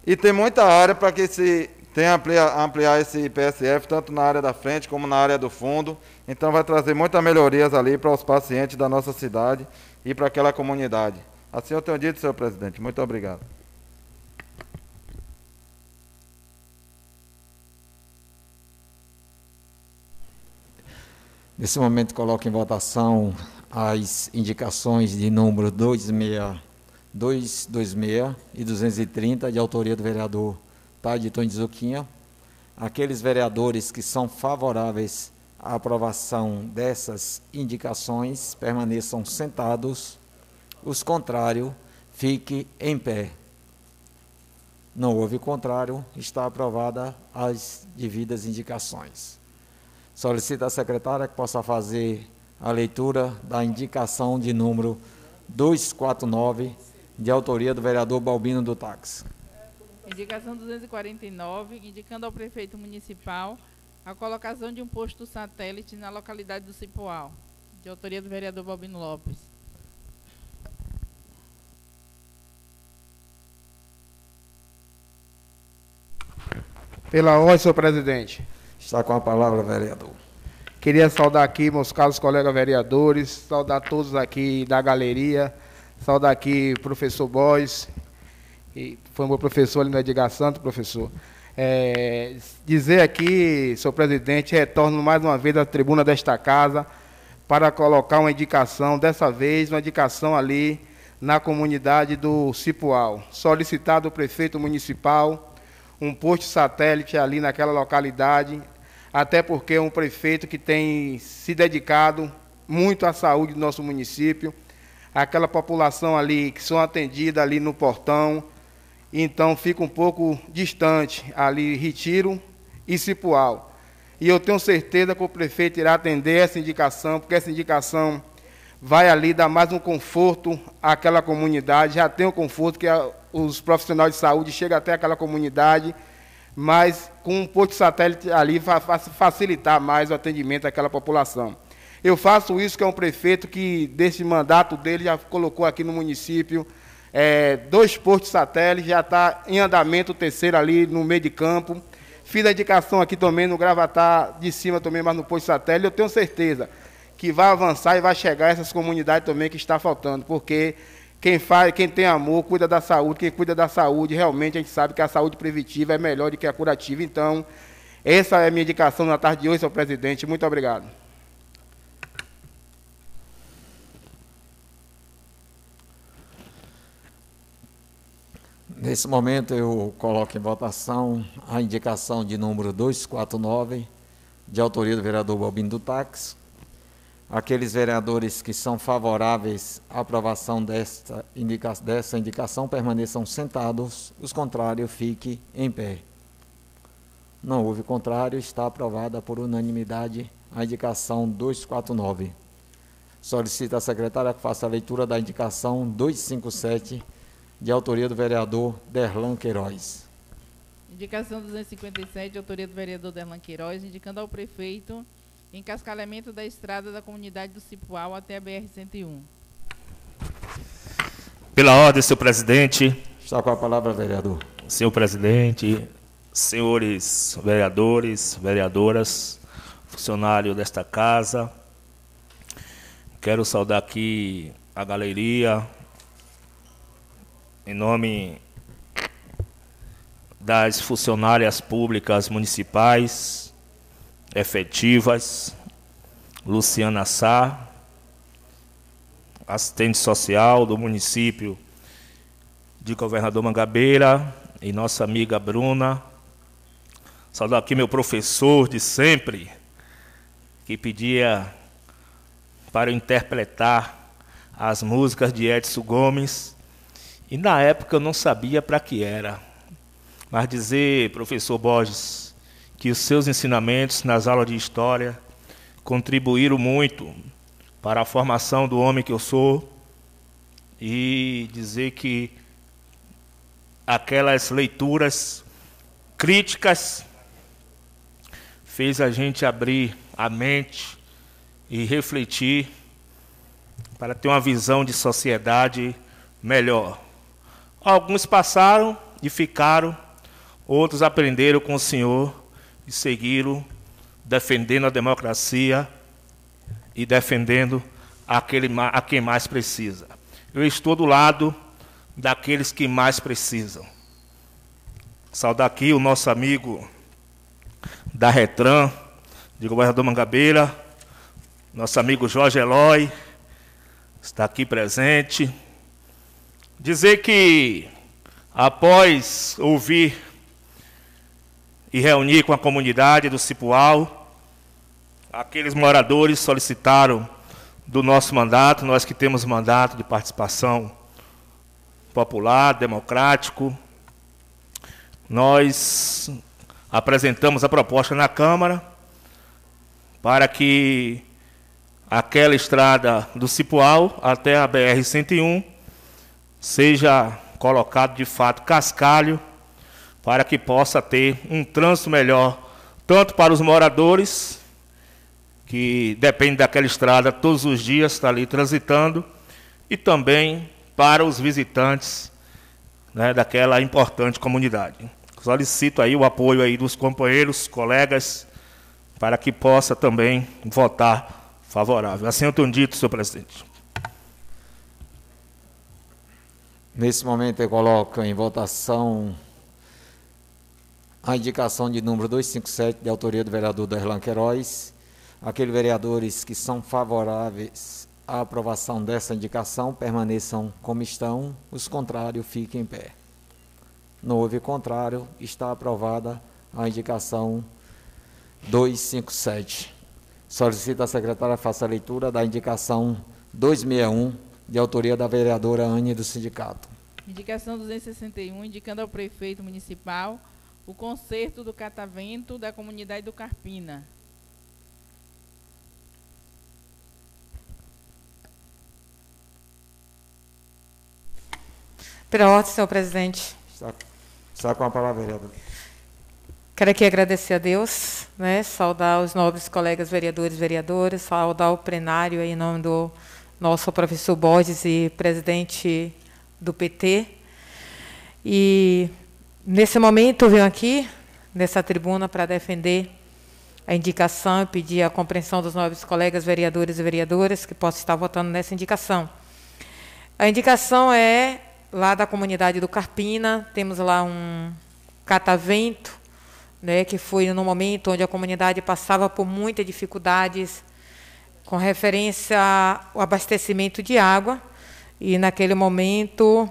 E tem muita área para que se tenha ampliar, ampliar esse PSF, tanto na área da frente como na área do fundo. Então vai trazer muitas melhorias ali para os pacientes da nossa cidade e para aquela comunidade. Assim eu tenho dito, senhor presidente. Muito obrigado. Nesse momento coloco em votação as indicações de número 26 226 e 230, de autoria do vereador Tadito de Zuquinha. Aqueles vereadores que são favoráveis à aprovação dessas indicações permaneçam sentados. Os contrários, fiquem em pé. Não houve contrário, está aprovada as devidas indicações. Solicito à secretária que possa fazer a leitura da indicação de número 249, de autoria do vereador Balbino do Táxi. Indicação 249, indicando ao prefeito municipal a colocação de um posto satélite na localidade do Cipoal, de autoria do vereador Balbino Lopes. Pela ordem, senhor presidente. Está com a palavra, vereador. Queria saudar aqui meus caros colegas vereadores, saudar todos aqui da galeria, saudar aqui o professor Boys, e foi meu professor ali no Edgar Santos, professor. É, dizer aqui, senhor presidente, retorno mais uma vez à tribuna desta casa para colocar uma indicação, dessa vez uma indicação ali na comunidade do Cipual. Solicitado o prefeito municipal um posto satélite ali naquela localidade, até porque é um prefeito que tem se dedicado muito à saúde do nosso município, aquela população ali que são atendida ali no portão, então fica um pouco distante ali Retiro e Cipual. E eu tenho certeza que o prefeito irá atender essa indicação, porque essa indicação vai ali dar mais um conforto àquela comunidade, já tem o conforto que a, os profissionais de saúde chegam até aquela comunidade, mas com um posto satélite ali vai facilitar mais o atendimento àquela população. Eu faço isso que é um prefeito que, desse mandato dele, já colocou aqui no município é, dois postos satélites, já está em andamento o terceiro ali no meio de campo. Fiz a indicação aqui também no Gravatar de cima também, mas no posto satélite. Eu tenho certeza que vai avançar e vai chegar essas comunidades também que está faltando, porque quem faz, quem tem amor, cuida da saúde, quem cuida da saúde, realmente a gente sabe que a saúde preventiva é melhor do que a curativa. Então, essa é a minha indicação na tarde de hoje, senhor presidente. Muito obrigado. Nesse momento eu coloco em votação a indicação de número 249, de autoria do vereador Balbino do Táxi, Aqueles vereadores que são favoráveis à aprovação desta indica dessa indicação permaneçam sentados, os contrários fiquem em pé. Não houve contrário, está aprovada por unanimidade a indicação 249. Solicita a secretária que faça a leitura da indicação 257, de autoria do vereador Derlan Queiroz. Indicação 257, de autoria do vereador Derlan Queiroz, indicando ao prefeito Encascalhamento da estrada da comunidade do Cipual até a BR-101. Pela ordem, senhor presidente. Está com a palavra, vereador. Senhor presidente, senhores vereadores, vereadoras, funcionário desta casa, quero saudar aqui a galeria, em nome das funcionárias públicas municipais, efetivas, Luciana Sá, assistente social do município de Governador Mangabeira, e nossa amiga Bruna. Saudar aqui meu professor de sempre, que pedia para interpretar as músicas de Edson Gomes. E na época eu não sabia para que era. Mas dizer, professor Borges, que os seus ensinamentos nas aulas de história contribuíram muito para a formação do homem que eu sou e dizer que aquelas leituras críticas fez a gente abrir a mente e refletir para ter uma visão de sociedade melhor. Alguns passaram e ficaram, outros aprenderam com o Senhor e seguiram defendendo a democracia e defendendo aquele, a quem mais precisa. Eu estou do lado daqueles que mais precisam. Saudar aqui o nosso amigo da Retran, de governador Mangabeira, nosso amigo Jorge Eloy, está aqui presente. Dizer que, após ouvir e reunir com a comunidade do Cipual. Aqueles moradores solicitaram do nosso mandato, nós que temos mandato de participação popular, democrático. nós apresentamos a proposta na Câmara para que aquela estrada do Cipual até a BR-101 seja colocado de fato cascalho para que possa ter um trânsito melhor, tanto para os moradores, que dependem daquela estrada todos os dias, está ali transitando, e também para os visitantes né, daquela importante comunidade. Solicito aí o apoio aí dos companheiros, colegas, para que possa também votar favorável. Assim eu tenho dito, senhor presidente. Nesse momento eu coloco em votação a indicação de número 257, de autoria do vereador Derlan Queiroz. Aqueles vereadores que são favoráveis à aprovação dessa indicação permaneçam como estão, os contrários fiquem em pé. Não houve contrário, está aprovada a indicação 257. Solicito a secretária faça a leitura da indicação 261, de autoria da vereadora Anne do sindicato. Indicação 261, indicando ao prefeito municipal o conserto do catavento da comunidade do Carpina. Pela ordem, senhor presidente. Está, está com a palavra, vereador. Quero aqui agradecer a Deus, né, saudar os nobres colegas vereadores e vereadoras, saudar o plenário em nome do nosso professor Borges e presidente do PT. E nesse momento eu venho aqui, nessa tribuna, para defender a indicação e pedir a compreensão dos nobres colegas vereadores e vereadoras que possam estar votando nessa indicação. A indicação é lá da comunidade do Carpina, temos lá um catavento, né, que foi no momento onde a comunidade passava por muitas dificuldades com referência ao abastecimento de água, e naquele momento,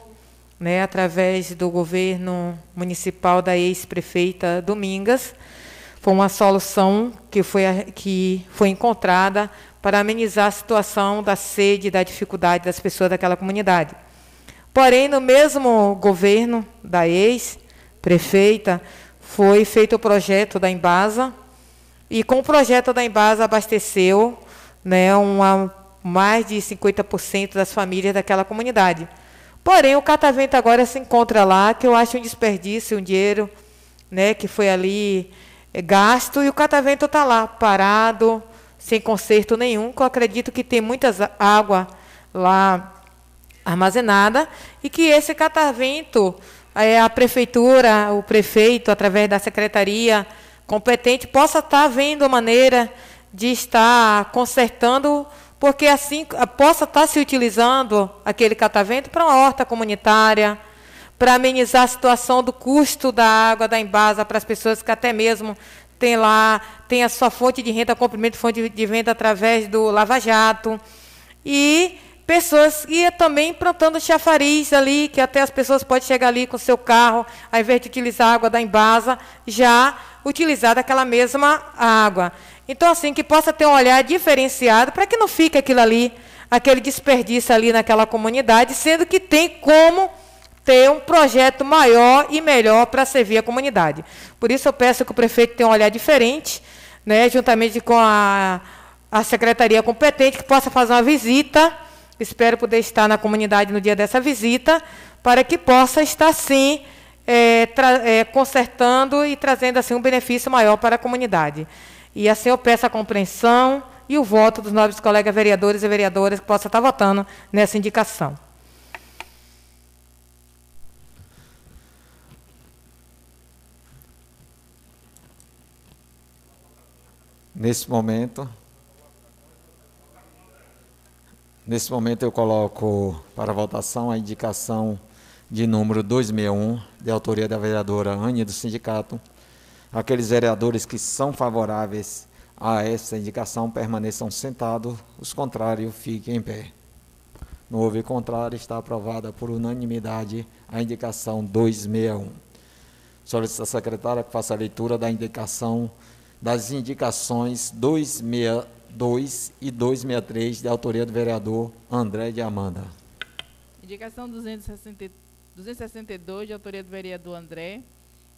né, através do governo municipal da ex-prefeita Domingas, foi uma solução que foi, que foi encontrada para amenizar a situação da sede da dificuldade das pessoas daquela comunidade. Porém, no mesmo governo da ex-prefeita, foi feito o projeto da Embasa, e com o projeto da Embasa abasteceu né, uma, mais de 50% das famílias daquela comunidade. Porém, o catavento agora se encontra lá, que eu acho um desperdício, um dinheiro né, que foi ali é, gasto, e o catavento está lá, parado, sem conserto nenhum, que eu acredito que tem muita água lá armazenada, e que esse catavento, é, a prefeitura, o prefeito, através da secretaria competente, possa estar vendo a maneira de estar consertando, porque assim possa estar se utilizando aquele catavento para uma horta comunitária, para amenizar a situação do custo da água da embasa para as pessoas que até mesmo têm lá, têm a sua fonte de renda, comprimento fonte de venda através do Lava Jato. E pessoas e também plantando chafariz ali, que até as pessoas podem chegar ali com seu carro, ao invés de utilizar a água da embasa, já utilizar aquela mesma água. Então, assim, que possa ter um olhar diferenciado para que não fique aquilo ali, aquele desperdício ali naquela comunidade, sendo que tem como ter um projeto maior e melhor para servir a comunidade. Por isso eu peço que o prefeito tenha um olhar diferente, né, juntamente com a, a secretaria competente, que possa fazer uma visita. Espero poder estar na comunidade no dia dessa visita, para que possa estar, sim, é, é, consertando e trazendo assim um benefício maior para a comunidade. E assim eu peço a compreensão e o voto dos nobres colegas vereadores e vereadoras que possam estar votando nessa indicação. Nesse momento, nesse momento eu coloco para votação a indicação de número 261, de autoria da vereadora Ania do sindicato, Aqueles vereadores que são favoráveis a essa indicação permaneçam sentados, os contrários fiquem em pé. Não houve contrário, está aprovada por unanimidade a indicação 261. Solicito à secretária que faça a leitura da indicação das indicações 262 e 263 de autoria do vereador André de Amanda. Indicação 262 de autoria do vereador André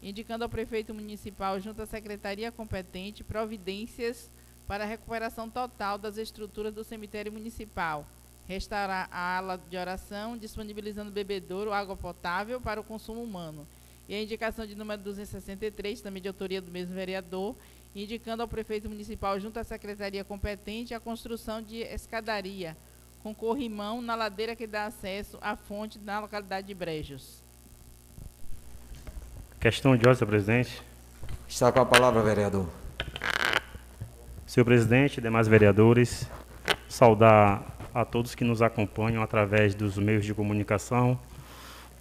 indicando ao prefeito municipal, junto à secretaria competente, providências para a recuperação total das estruturas do cemitério municipal, restaurar a ala de oração, disponibilizando bebedouro, água potável para o consumo humano. E a indicação de número 263, também de autoria do mesmo vereador, indicando ao prefeito municipal, junto à secretaria competente, a construção de escadaria com corrimão na ladeira que dá acesso à fonte na localidade de Brejos. Questão de ordem, senhor presidente. Está com a palavra, vereador. Senhor presidente, demais vereadores, saudar a todos que nos acompanham através dos meios de comunicação.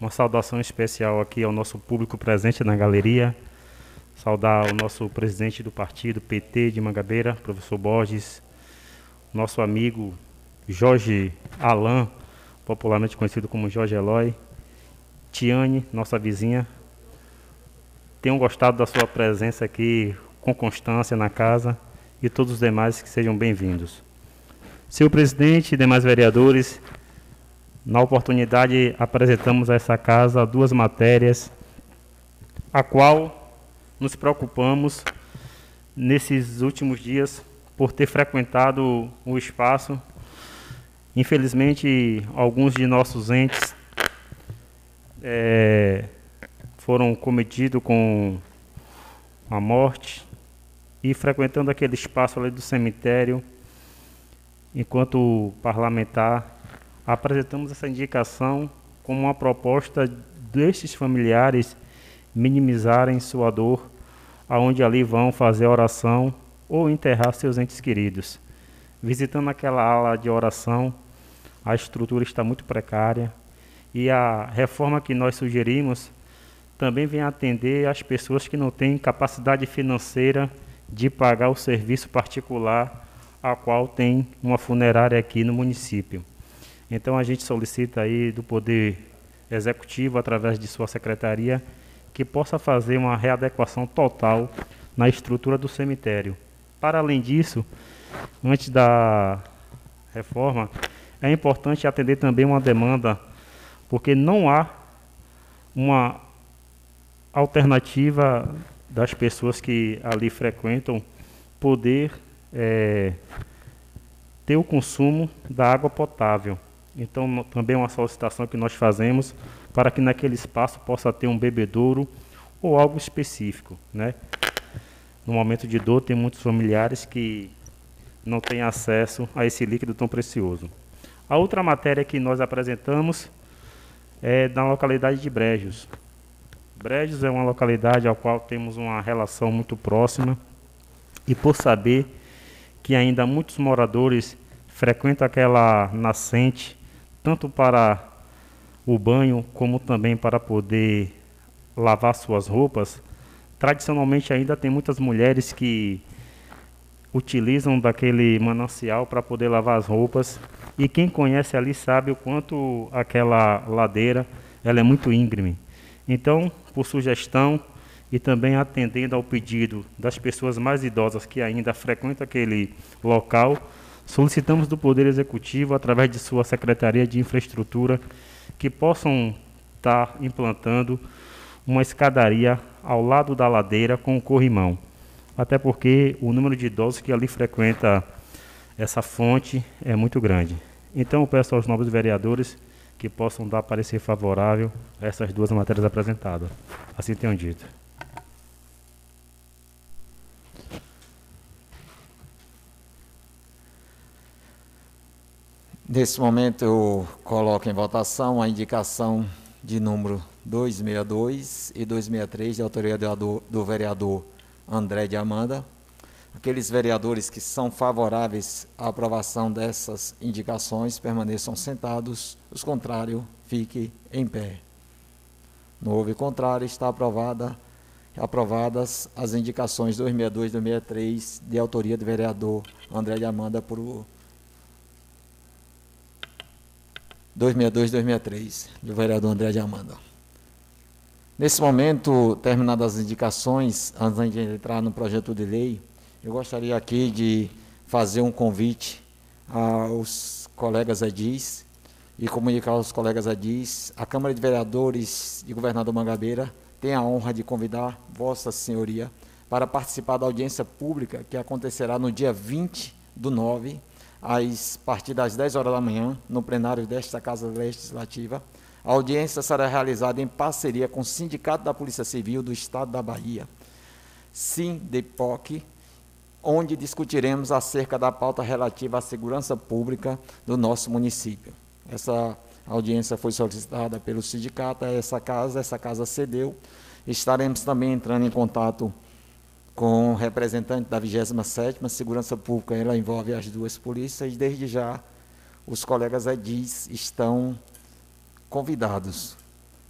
Uma saudação especial aqui ao nosso público presente na galeria. Saudar o nosso presidente do partido PT de Mangabeira, professor Borges, nosso amigo Jorge Alain, popularmente conhecido como Jorge Eloy, Tiane, nossa vizinha, tenham gostado da sua presença aqui com constância na casa e todos os demais que sejam bem-vindos. Senhor presidente e demais vereadores, na oportunidade apresentamos a essa casa duas matérias, a qual nos preocupamos nesses últimos dias por ter frequentado o espaço. Infelizmente, alguns de nossos entes é, foram cometidos com a morte e frequentando aquele espaço ali do cemitério, enquanto parlamentar, apresentamos essa indicação como uma proposta destes familiares minimizarem sua dor, aonde ali vão fazer oração ou enterrar seus entes queridos. Visitando aquela ala de oração, a estrutura está muito precária e a reforma que nós sugerimos também vem atender as pessoas que não têm capacidade financeira de pagar o serviço particular a qual tem uma funerária aqui no município. Então a gente solicita aí do Poder Executivo, através de sua secretaria, que possa fazer uma readequação total na estrutura do cemitério. Para além disso, antes da reforma, é importante atender também uma demanda, porque não há uma alternativa das pessoas que ali frequentam poder é, ter o consumo da água potável. Então, também é uma solicitação que nós fazemos para que naquele espaço possa ter um bebedouro ou algo específico. Né? No momento de dor, tem muitos familiares que não têm acesso a esse líquido tão precioso. A outra matéria que nós apresentamos é na localidade de Brejos. Brejos é uma localidade ao qual temos uma relação muito próxima e por saber que ainda muitos moradores frequentam aquela nascente tanto para o banho como também para poder lavar suas roupas, tradicionalmente ainda tem muitas mulheres que utilizam daquele manancial para poder lavar as roupas e quem conhece ali sabe o quanto aquela ladeira ela é muito íngreme. Então, por sugestão e também atendendo ao pedido das pessoas mais idosas que ainda frequentam aquele local, solicitamos do Poder Executivo, através de sua Secretaria de Infraestrutura, que possam estar implantando uma escadaria ao lado da ladeira com o corrimão. Até porque o número de idosos que ali frequenta essa fonte é muito grande. Então, eu peço aos nobres vereadores que possam dar parecer favorável a essas duas matérias apresentadas. Assim tenham dito. Nesse momento eu coloco em votação a indicação de número 262 e 263 de autoria do, do vereador André de Amanda. Aqueles vereadores que são favoráveis à aprovação dessas indicações permaneçam sentados, os contrários, fiquem em pé. Não houve contrário, está aprovada, aprovadas as indicações 262 e 263 de autoria do vereador André de Amanda por 262 e 263 do vereador André de Amanda. Nesse momento, terminadas as indicações, antes de entrar no projeto de lei, eu gostaria aqui de fazer um convite aos colegas edis e comunicar aos colegas edis. A Câmara de Vereadores de Governador Mangabeira tenho a honra de convidar Vossa Senhoria para participar da audiência pública que acontecerá no dia 20 do 9, às partir das 10 horas da manhã, no plenário desta Casa Legislativa. A audiência será realizada em parceria com o Sindicato da Polícia Civil do Estado da Bahia, SINDEPOC, onde discutiremos acerca da pauta relativa à segurança pública do nosso município. Essa audiência foi solicitada pelo sindicato, essa casa, essa casa cedeu. Estaremos também entrando em contato com o representante da 27ª Segurança Pública, ela envolve as duas polícias, e desde já os colegas edis estão convidados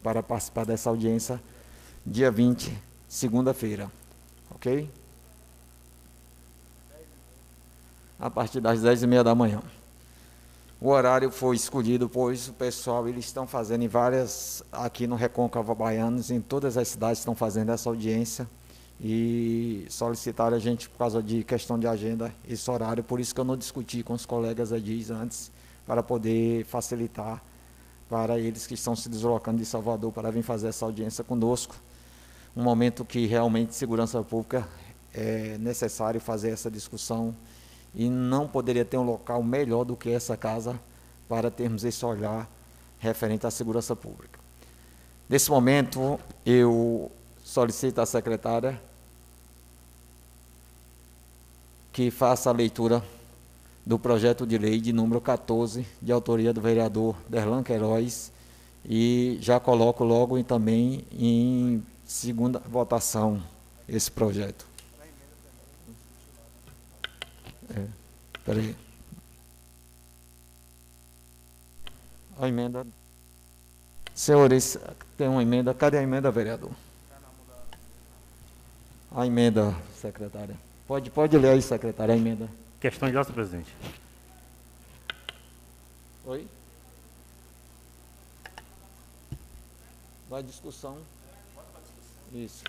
para participar dessa audiência dia 20, segunda-feira. Ok? A partir das 10 e meia da manhã. O horário foi escolhido, pois o pessoal, eles estão fazendo em várias, aqui no Recôncavo Baianos, em todas as cidades estão fazendo essa audiência e solicitaram a gente por causa de questão de agenda esse horário, por isso que eu não discuti com os colegas edis antes, para poder facilitar para eles que estão se deslocando de Salvador para vir fazer essa audiência conosco. Um momento que realmente segurança pública é necessário fazer essa discussão e não poderia ter um local melhor do que essa casa para termos esse olhar referente à segurança pública. Nesse momento, eu solicito à secretária que faça a leitura do projeto de lei de número 14, de autoria do vereador Derlan Queiroz, e já coloco logo também em segunda votação esse projeto. É, peraí. A emenda. Senhores, tem uma emenda. Cadê a emenda, vereador? A emenda, secretária. Pode, pode ler aí, secretária, a emenda. Questão de ordem, presidente. Oi? Vai discussão. Isso.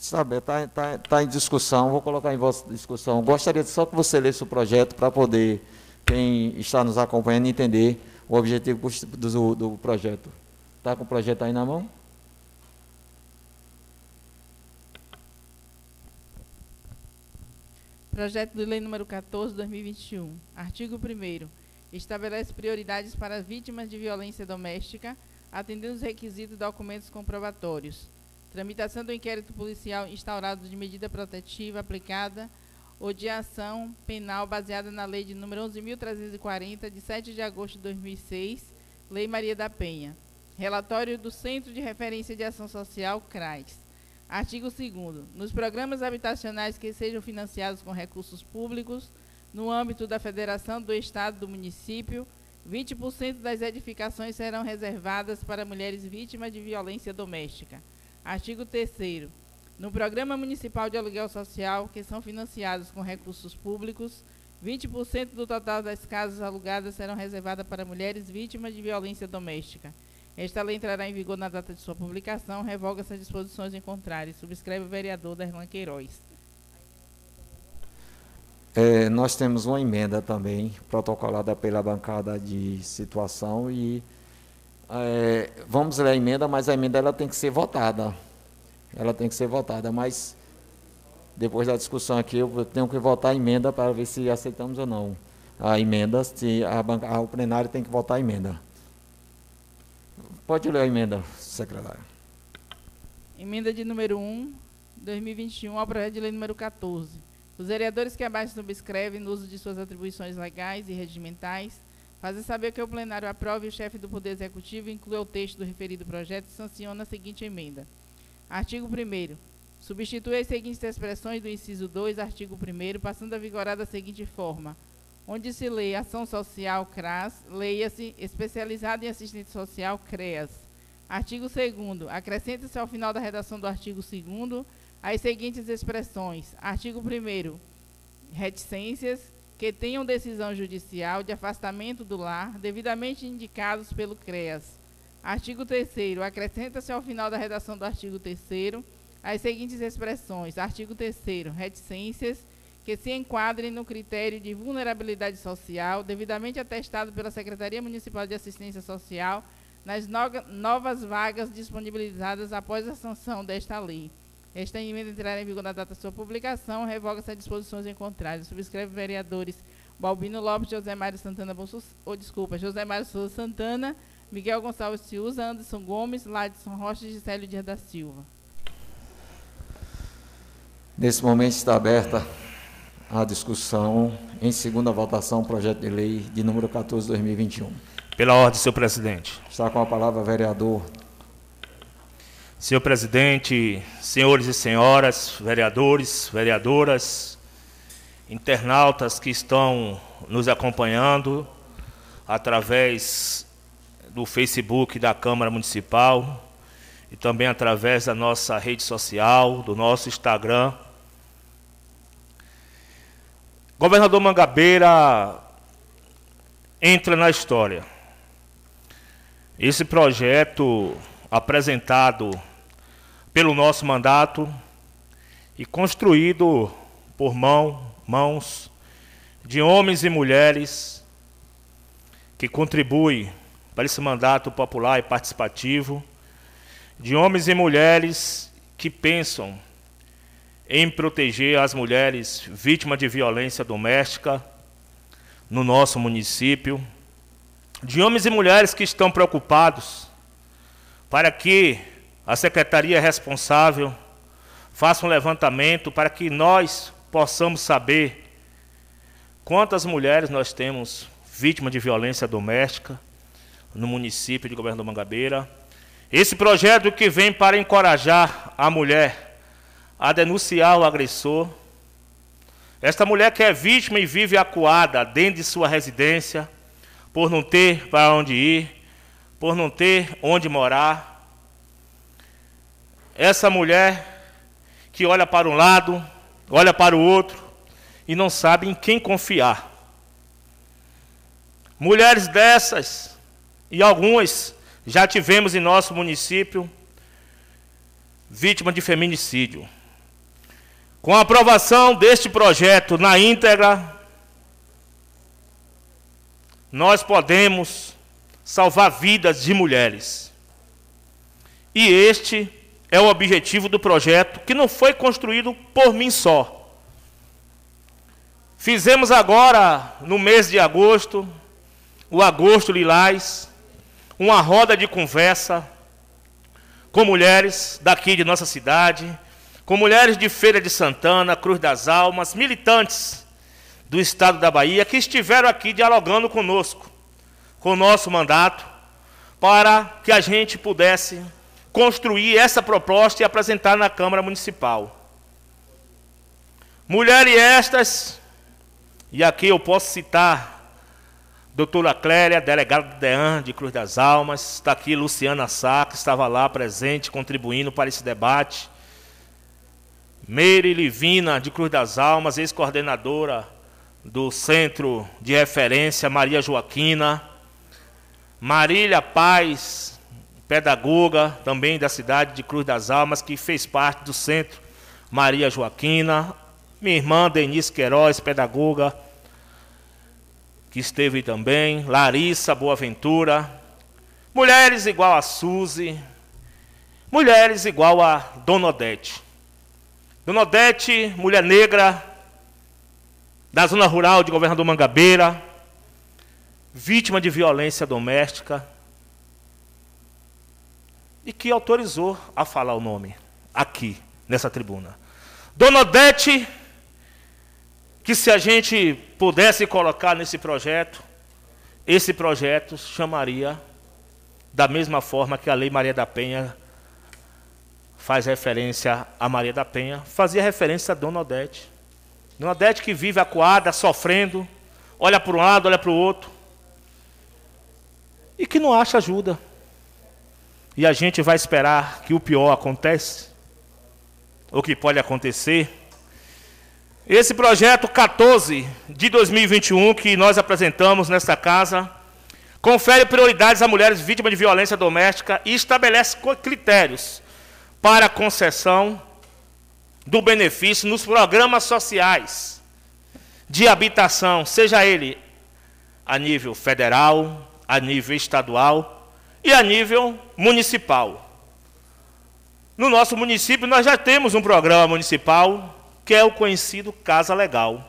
Está tá, tá em discussão, vou colocar em vossa discussão. Gostaria só que você lesse o projeto para poder, quem está nos acompanhando, entender o objetivo do, do projeto. Está com o projeto aí na mão? Projeto de Lei número 14, 2021. Artigo 1 Estabelece prioridades para vítimas de violência doméstica, atendendo os requisitos de documentos comprobatórios. Tramitação do inquérito policial instaurado de medida protetiva aplicada ou de ação penal baseada na lei de número 11.340, de 7 de agosto de 2006, Lei Maria da Penha. Relatório do Centro de Referência de Ação Social, CRAS. Artigo 2 Nos programas habitacionais que sejam financiados com recursos públicos, no âmbito da federação, do estado, do município, 20% das edificações serão reservadas para mulheres vítimas de violência doméstica. Artigo 3 No Programa Municipal de Aluguel Social, que são financiados com recursos públicos, 20% do total das casas alugadas serão reservadas para mulheres vítimas de violência doméstica. Esta lei entrará em vigor na data de sua publicação, revoga essas disposições em contrário. Subscreve o vereador Derlan Queiroz. É, nós temos uma emenda também, protocolada pela bancada de situação e é, vamos ler a emenda, mas a emenda ela tem que ser votada. Ela tem que ser votada, mas depois da discussão aqui eu tenho que votar a emenda para ver se aceitamos ou não a emenda, se a banca, o plenário tem que votar a emenda. Pode ler a emenda, secretário. Emenda de número 1, 2021, ao projeto de lei número 14. Os vereadores que abaixo subscrevem, no uso de suas atribuições legais e regimentais, Fazer saber que o plenário aprove e o chefe do Poder Executivo inclui o texto do referido projeto e sanciona a seguinte emenda. Artigo 1 Substitui as seguintes expressões do inciso 2, artigo 1 passando a vigorar da seguinte forma. Onde se lê ação social CRAS, leia-se especializado em assistente social CREAS. Artigo 2 Acrescenta-se ao final da redação do artigo 2 as seguintes expressões. Artigo 1 Reticências, que tenham decisão judicial de afastamento do lar devidamente indicados pelo CREAS. Artigo 3 acrescenta-se ao final da redação do artigo 3 as seguintes expressões. Artigo 3 reticências que se enquadrem no critério de vulnerabilidade social devidamente atestado pela Secretaria Municipal de Assistência Social nas no novas vagas disponibilizadas após a sanção desta lei. Esta emenda entrará em vigor na data de sua publicação, revoga-se as disposições em contrário. Subscreve vereadores Balbino Lopes, José Mário Santana, Bolsos, oh, desculpa, José Mário Souza Santana, Miguel Gonçalves Ciuza, Anderson Gomes, Ladson Rocha e Gisélio Dias da Silva. Nesse momento está aberta a discussão em segunda votação, projeto de lei de número 14, 2021. Pela ordem, senhor presidente. Está com a palavra o vereador. Senhor presidente, senhores e senhoras, vereadores, vereadoras, internautas que estão nos acompanhando através do Facebook da Câmara Municipal e também através da nossa rede social, do nosso Instagram. Governador Mangabeira entra na história. Esse projeto apresentado pelo nosso mandato e construído por mão, mãos de homens e mulheres que contribuem para esse mandato popular e participativo, de homens e mulheres que pensam em proteger as mulheres vítimas de violência doméstica no nosso município, de homens e mulheres que estão preocupados para que a secretaria responsável faça um levantamento para que nós possamos saber quantas mulheres nós temos vítimas de violência doméstica no município de Governador Mangabeira. Esse projeto que vem para encorajar a mulher a denunciar o agressor. Esta mulher que é vítima e vive acuada dentro de sua residência, por não ter para onde ir, por não ter onde morar. Essa mulher que olha para um lado, olha para o outro e não sabe em quem confiar. Mulheres dessas, e algumas já tivemos em nosso município, vítima de feminicídio. Com a aprovação deste projeto na íntegra, nós podemos salvar vidas de mulheres. E este é o objetivo do projeto, que não foi construído por mim só. Fizemos agora, no mês de agosto, o Agosto Lilás, uma roda de conversa com mulheres daqui de nossa cidade, com mulheres de Feira de Santana, Cruz das Almas, militantes do estado da Bahia, que estiveram aqui dialogando conosco, com o nosso mandato, para que a gente pudesse construir essa proposta e apresentar na Câmara Municipal. Mulheres estas, e aqui eu posso citar doutora Clélia, delegada do DEAN de Cruz das Almas, está aqui Luciana Sá, que estava lá presente, contribuindo para esse debate. Meire Livina, de Cruz das Almas, ex-coordenadora do Centro de Referência Maria Joaquina. Marília Paz, pedagoga também da cidade de Cruz das Almas, que fez parte do Centro Maria Joaquina. Minha irmã Denise Queiroz, pedagoga, que esteve também. Larissa Boaventura. Mulheres igual a Suzy. Mulheres igual a Dona Odete. Dona Odete, mulher negra, da zona rural de Governador Mangabeira, vítima de violência doméstica, e que autorizou a falar o nome aqui, nessa tribuna. Dona Odete, que se a gente pudesse colocar nesse projeto, esse projeto chamaria da mesma forma que a Lei Maria da Penha faz referência a Maria da Penha, fazia referência a Dona Odete. Dona Odete que vive acuada, sofrendo, olha para um lado, olha para o outro, e que não acha ajuda. E a gente vai esperar que o pior acontece, o que pode acontecer. Esse projeto 14 de 2021 que nós apresentamos nesta casa confere prioridades a mulheres vítimas de violência doméstica e estabelece critérios para concessão do benefício nos programas sociais de habitação, seja ele a nível federal, a nível estadual e a nível municipal. No nosso município, nós já temos um programa municipal que é o conhecido Casa Legal.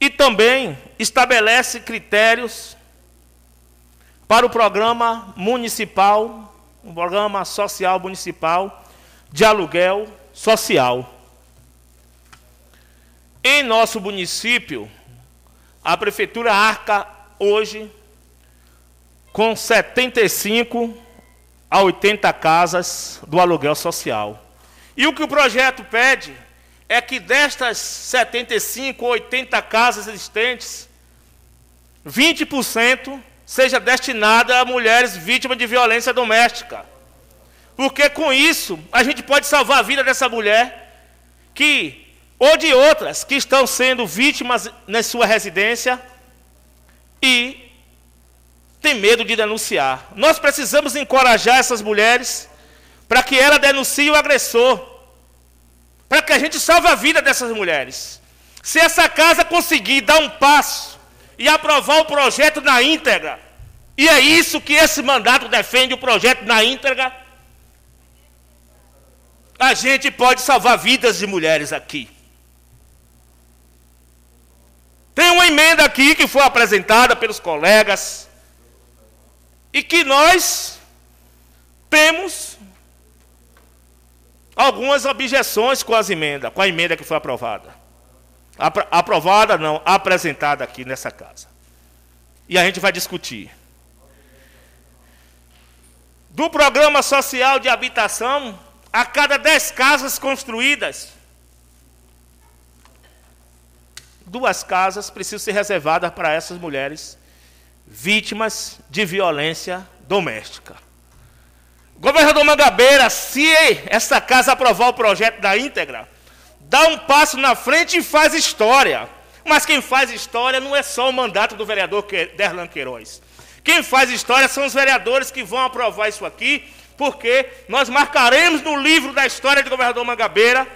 E também estabelece critérios para o programa municipal, um programa social municipal de aluguel social. Em nosso município, a prefeitura arca hoje com 75 a 80 casas do aluguel social. E o que o projeto pede é que destas 75 ou 80 casas existentes, 20% seja destinada a mulheres vítimas de violência doméstica. Porque com isso a gente pode salvar a vida dessa mulher que ou de outras que estão sendo vítimas na sua residência e tem medo de denunciar. Nós precisamos encorajar essas mulheres para que ela denuncie o agressor, para que a gente salve a vida dessas mulheres. Se essa casa conseguir dar um passo e aprovar o projeto na íntegra, e é isso que esse mandato defende, o projeto na íntegra, a gente pode salvar vidas de mulheres aqui. Tem uma emenda aqui que foi apresentada pelos colegas e que nós temos algumas objeções com as emendas, com a emenda que foi aprovada. aprovada não, apresentada aqui nessa casa. E a gente vai discutir. Do programa social de habitação, a cada 10 casas construídas, duas casas precisam ser reservadas para essas mulheres vítimas de violência doméstica. Governador Mangabeira, se essa casa aprovar o projeto da íntegra, dá um passo na frente e faz história. Mas quem faz história não é só o mandato do vereador Derlan Queiroz. Quem faz história são os vereadores que vão aprovar isso aqui, porque nós marcaremos no livro da história de governador Mangabeira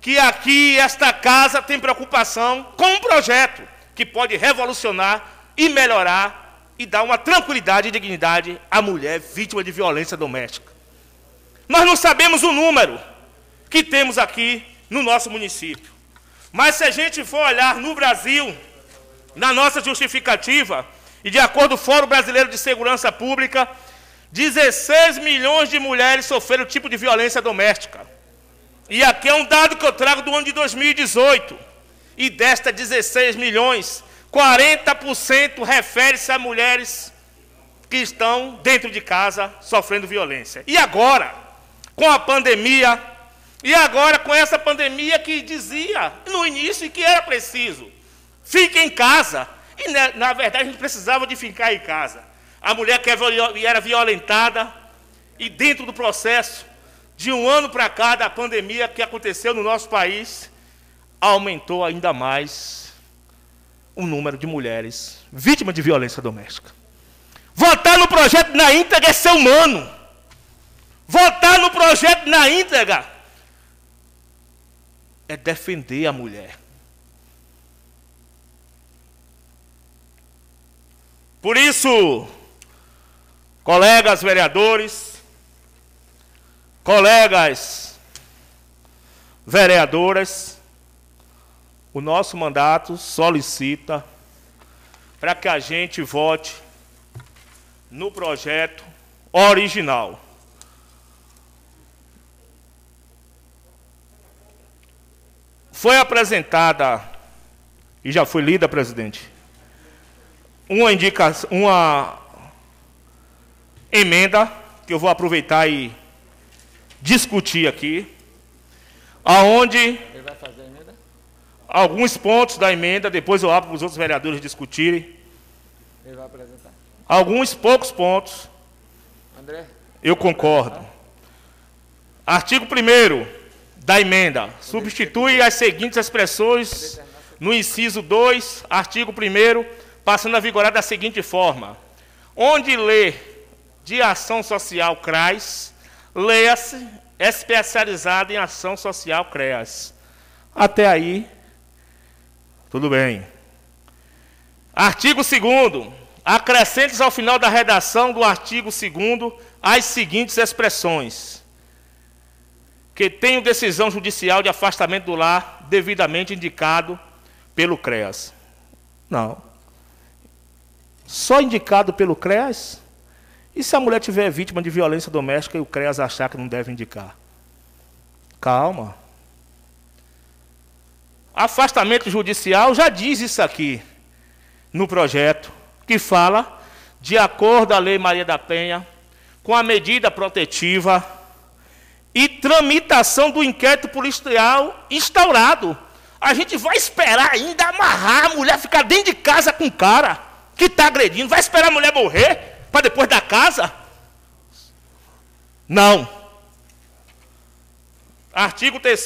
que aqui esta casa tem preocupação com um projeto que pode revolucionar e melhorar e dar uma tranquilidade e dignidade à mulher vítima de violência doméstica. Nós não sabemos o número que temos aqui no nosso município. Mas se a gente for olhar no Brasil, na nossa justificativa, e de acordo com o Fórum Brasileiro de Segurança Pública, 16 milhões de mulheres sofreram tipo de violência doméstica. E aqui é um dado que eu trago do ano de 2018. E desta 16 milhões, 40% refere-se a mulheres que estão dentro de casa sofrendo violência. E agora, com a pandemia, e agora com essa pandemia que dizia no início que era preciso, fique em casa. E na, na verdade a gente precisava de ficar em casa. A mulher que era violentada e dentro do processo de um ano para cá, da pandemia que aconteceu no nosso país, aumentou ainda mais o número de mulheres vítimas de violência doméstica. Votar no projeto na íntegra é ser humano. Votar no projeto na íntegra é defender a mulher. Por isso, colegas vereadores, Colegas vereadoras, o nosso mandato solicita para que a gente vote no projeto original. Foi apresentada, e já foi lida, presidente, uma indicação, uma emenda que eu vou aproveitar e discutir aqui, aonde alguns pontos da emenda, depois eu abro para os outros vereadores discutirem. Ele vai apresentar. Alguns poucos pontos. André? Eu concordo. Artigo 1 da emenda. Substitui as seguintes expressões no inciso 2, artigo 1 passando a vigorar da seguinte forma: onde lê de ação social CRAS, leia-se especializado em ação social CREAS. Até aí, tudo bem. Artigo 2 acrescentes ao final da redação do artigo 2 as seguintes expressões: que tenho decisão judicial de afastamento do lar devidamente indicado pelo CREAS. Não. Só indicado pelo CREAS? E se a mulher tiver vítima de violência doméstica e o CREAS achar que não deve indicar? Calma. Afastamento judicial já diz isso aqui no projeto, que fala de acordo à Lei Maria da Penha, com a medida protetiva e tramitação do inquérito policial instaurado. A gente vai esperar ainda amarrar a mulher ficar dentro de casa com o cara que está agredindo. Vai esperar a mulher morrer para depois da casa? Não. Artigo 3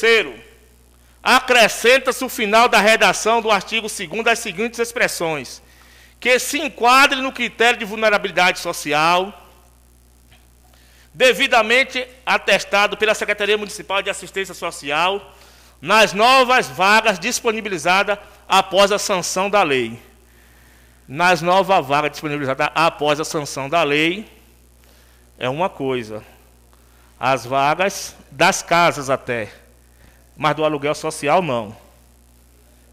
acrescenta-se o final da redação do artigo 2 as seguintes expressões: que se enquadre no critério de vulnerabilidade social, devidamente atestado pela Secretaria Municipal de Assistência Social, nas novas vagas disponibilizadas após a sanção da lei. Nas novas vagas disponibilizadas após a sanção da lei, é uma coisa. As vagas das casas até mas do aluguel social não.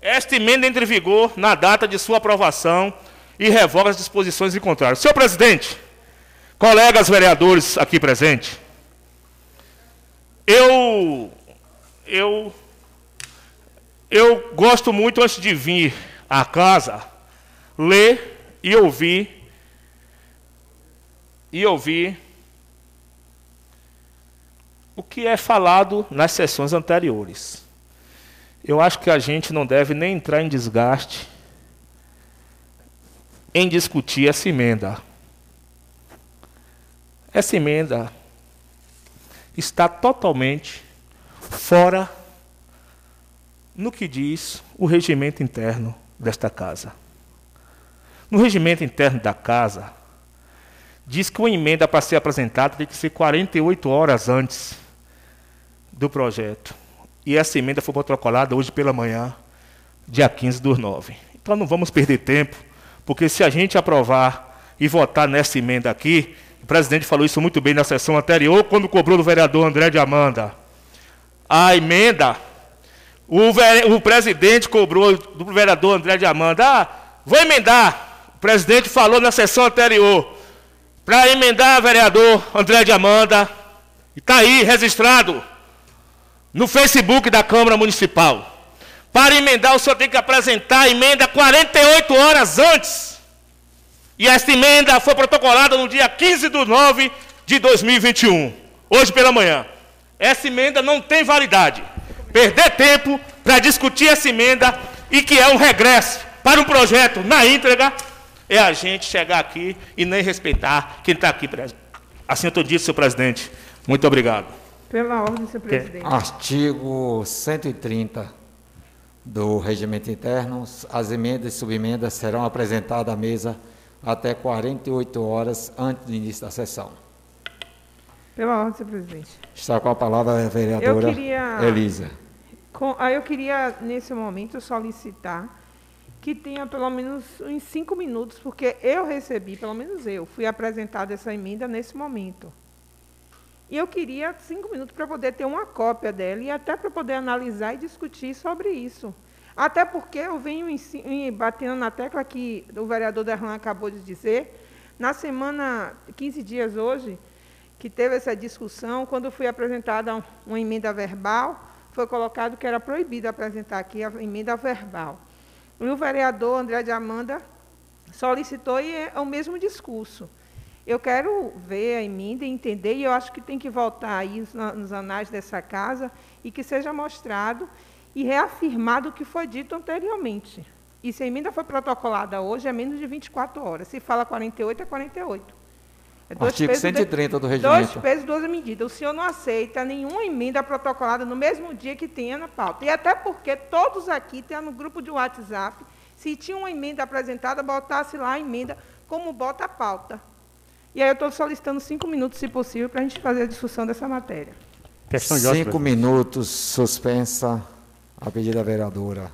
Esta emenda entra em vigor na data de sua aprovação e revoga as disposições em contrário. Senhor presidente, colegas vereadores aqui presentes, eu, eu, eu gosto muito, antes de vir à casa, ler e ouvir, e ouvir o que é falado nas sessões anteriores. Eu acho que a gente não deve nem entrar em desgaste em discutir essa emenda. Essa emenda está totalmente fora no que diz o regimento interno desta casa. No regimento interno da casa, diz que uma emenda para ser apresentada tem que ser 48 horas antes do projeto. E essa emenda foi protocolada hoje pela manhã, dia 15 dos 9. Então não vamos perder tempo, porque se a gente aprovar e votar nessa emenda aqui, o presidente falou isso muito bem na sessão anterior, quando cobrou do vereador André de Amanda. A emenda, o, ver, o presidente cobrou do vereador André de Amanda, ah, vou emendar. O presidente falou na sessão anterior, para emendar, vereador André de Amanda, e está aí registrado no Facebook da Câmara Municipal. Para emendar, o senhor tem que apresentar a emenda 48 horas antes. E esta emenda foi protocolada no dia 15 de 9 de 2021, hoje pela manhã. Essa emenda não tem validade. Perder tempo para discutir essa emenda e que é um regresso para um projeto na íntegra é a gente chegar aqui e nem respeitar quem está aqui presente. Assim eu disse, senhor presidente. Muito obrigado. Pela ordem, senhor presidente. Artigo 130 do Regimento Interno, as emendas e subemendas serão apresentadas à mesa até 48 horas antes do início da sessão. Pela ordem, senhor presidente. Está com a palavra a vereadora eu queria, Elisa. Com, eu queria, nesse momento, solicitar que tenha pelo menos uns cinco minutos, porque eu recebi, pelo menos eu, fui apresentada essa emenda nesse momento. E eu queria cinco minutos para poder ter uma cópia dela e até para poder analisar e discutir sobre isso. Até porque eu venho batendo na tecla que o vereador Derlan acabou de dizer, na semana, 15 dias hoje, que teve essa discussão, quando foi apresentada uma emenda verbal, foi colocado que era proibido apresentar aqui a emenda verbal. E o vereador André de Amanda solicitou e é o mesmo discurso. Eu quero ver a emenda e entender, e eu acho que tem que voltar aí nos anais dessa casa e que seja mostrado e reafirmado o que foi dito anteriormente. E se a emenda foi protocolada hoje, é menos de 24 horas. Se fala 48, é 48. É dois Artigo 130 do regimento. Dois pesos, duas medidas. O senhor não aceita nenhuma emenda protocolada no mesmo dia que tenha na pauta. E até porque todos aqui têm no grupo de WhatsApp, se tinha uma emenda apresentada, botasse lá a emenda como bota a pauta. E aí eu estou solicitando cinco minutos, se possível, para a gente fazer a discussão dessa matéria. Questão de cinco minutos, suspensa a pedido da vereadora.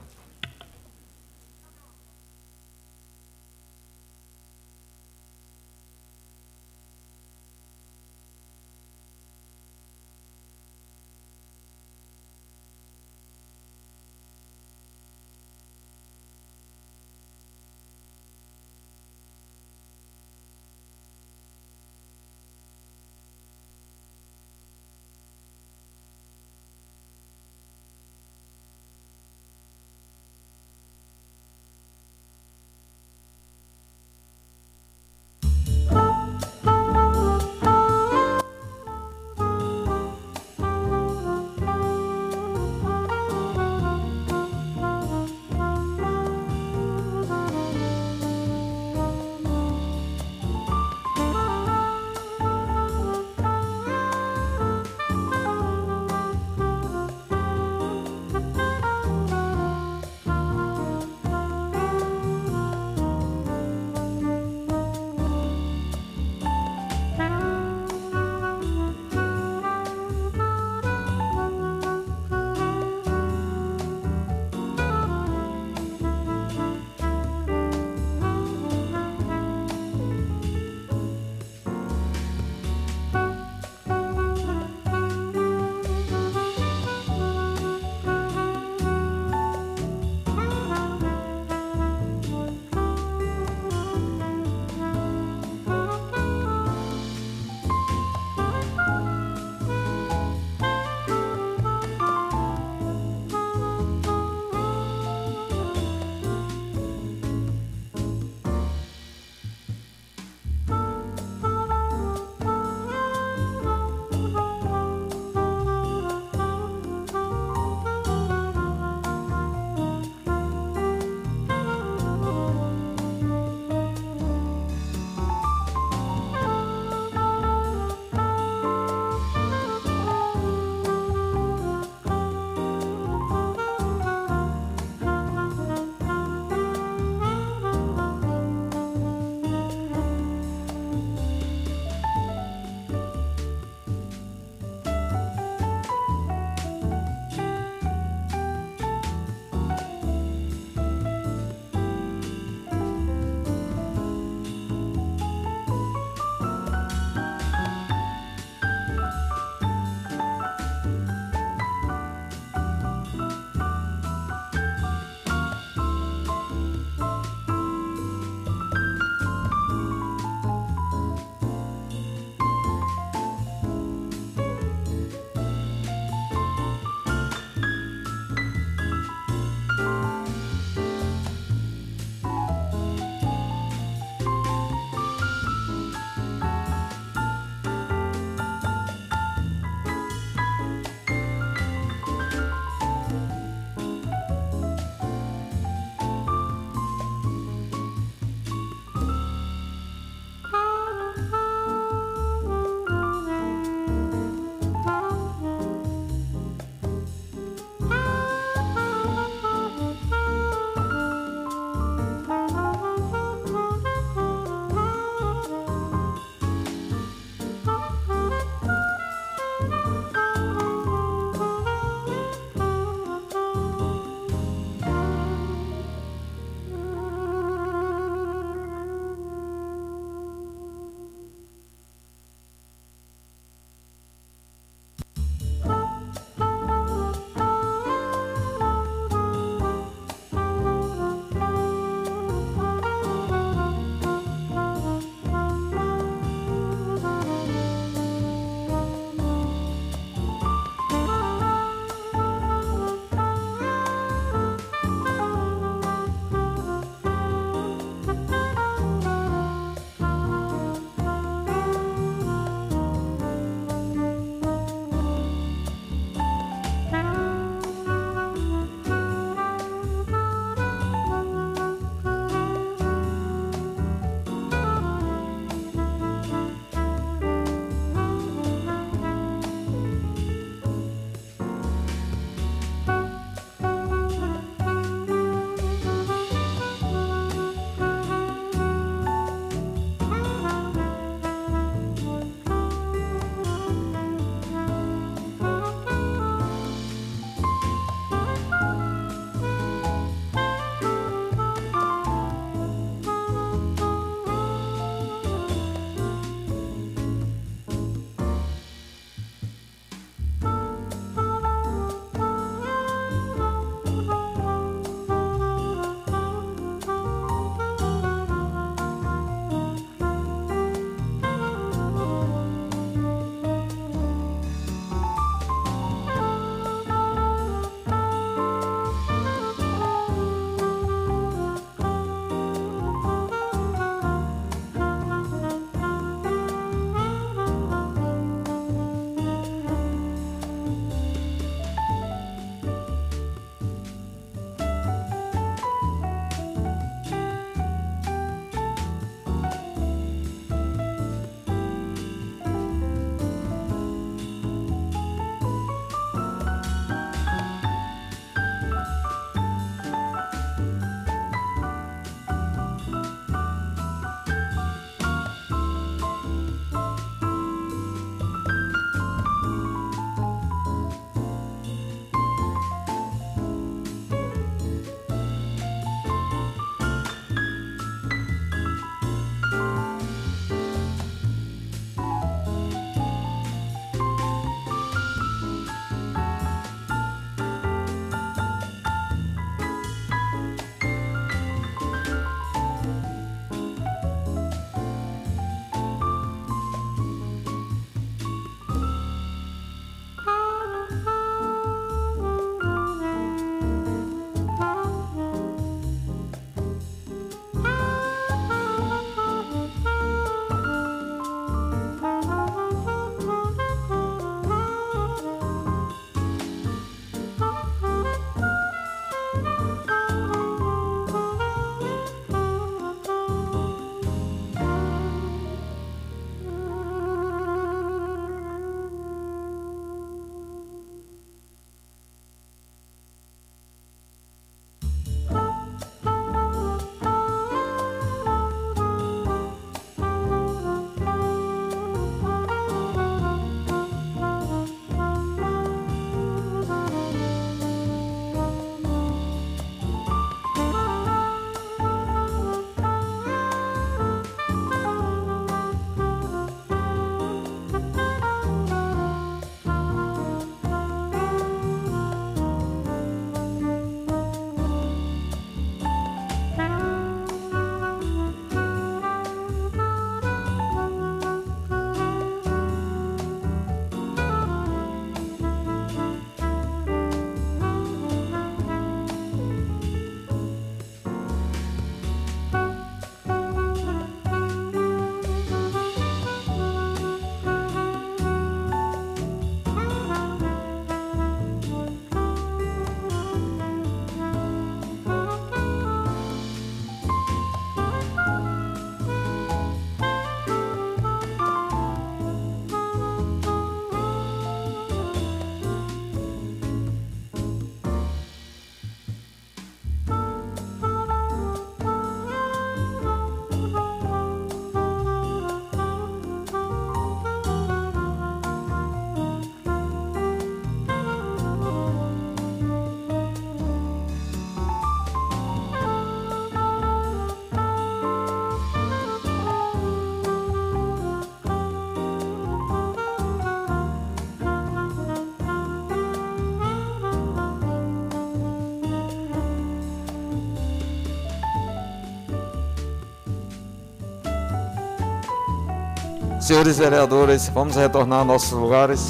Senhores vereadores, vamos retornar aos nossos lugares.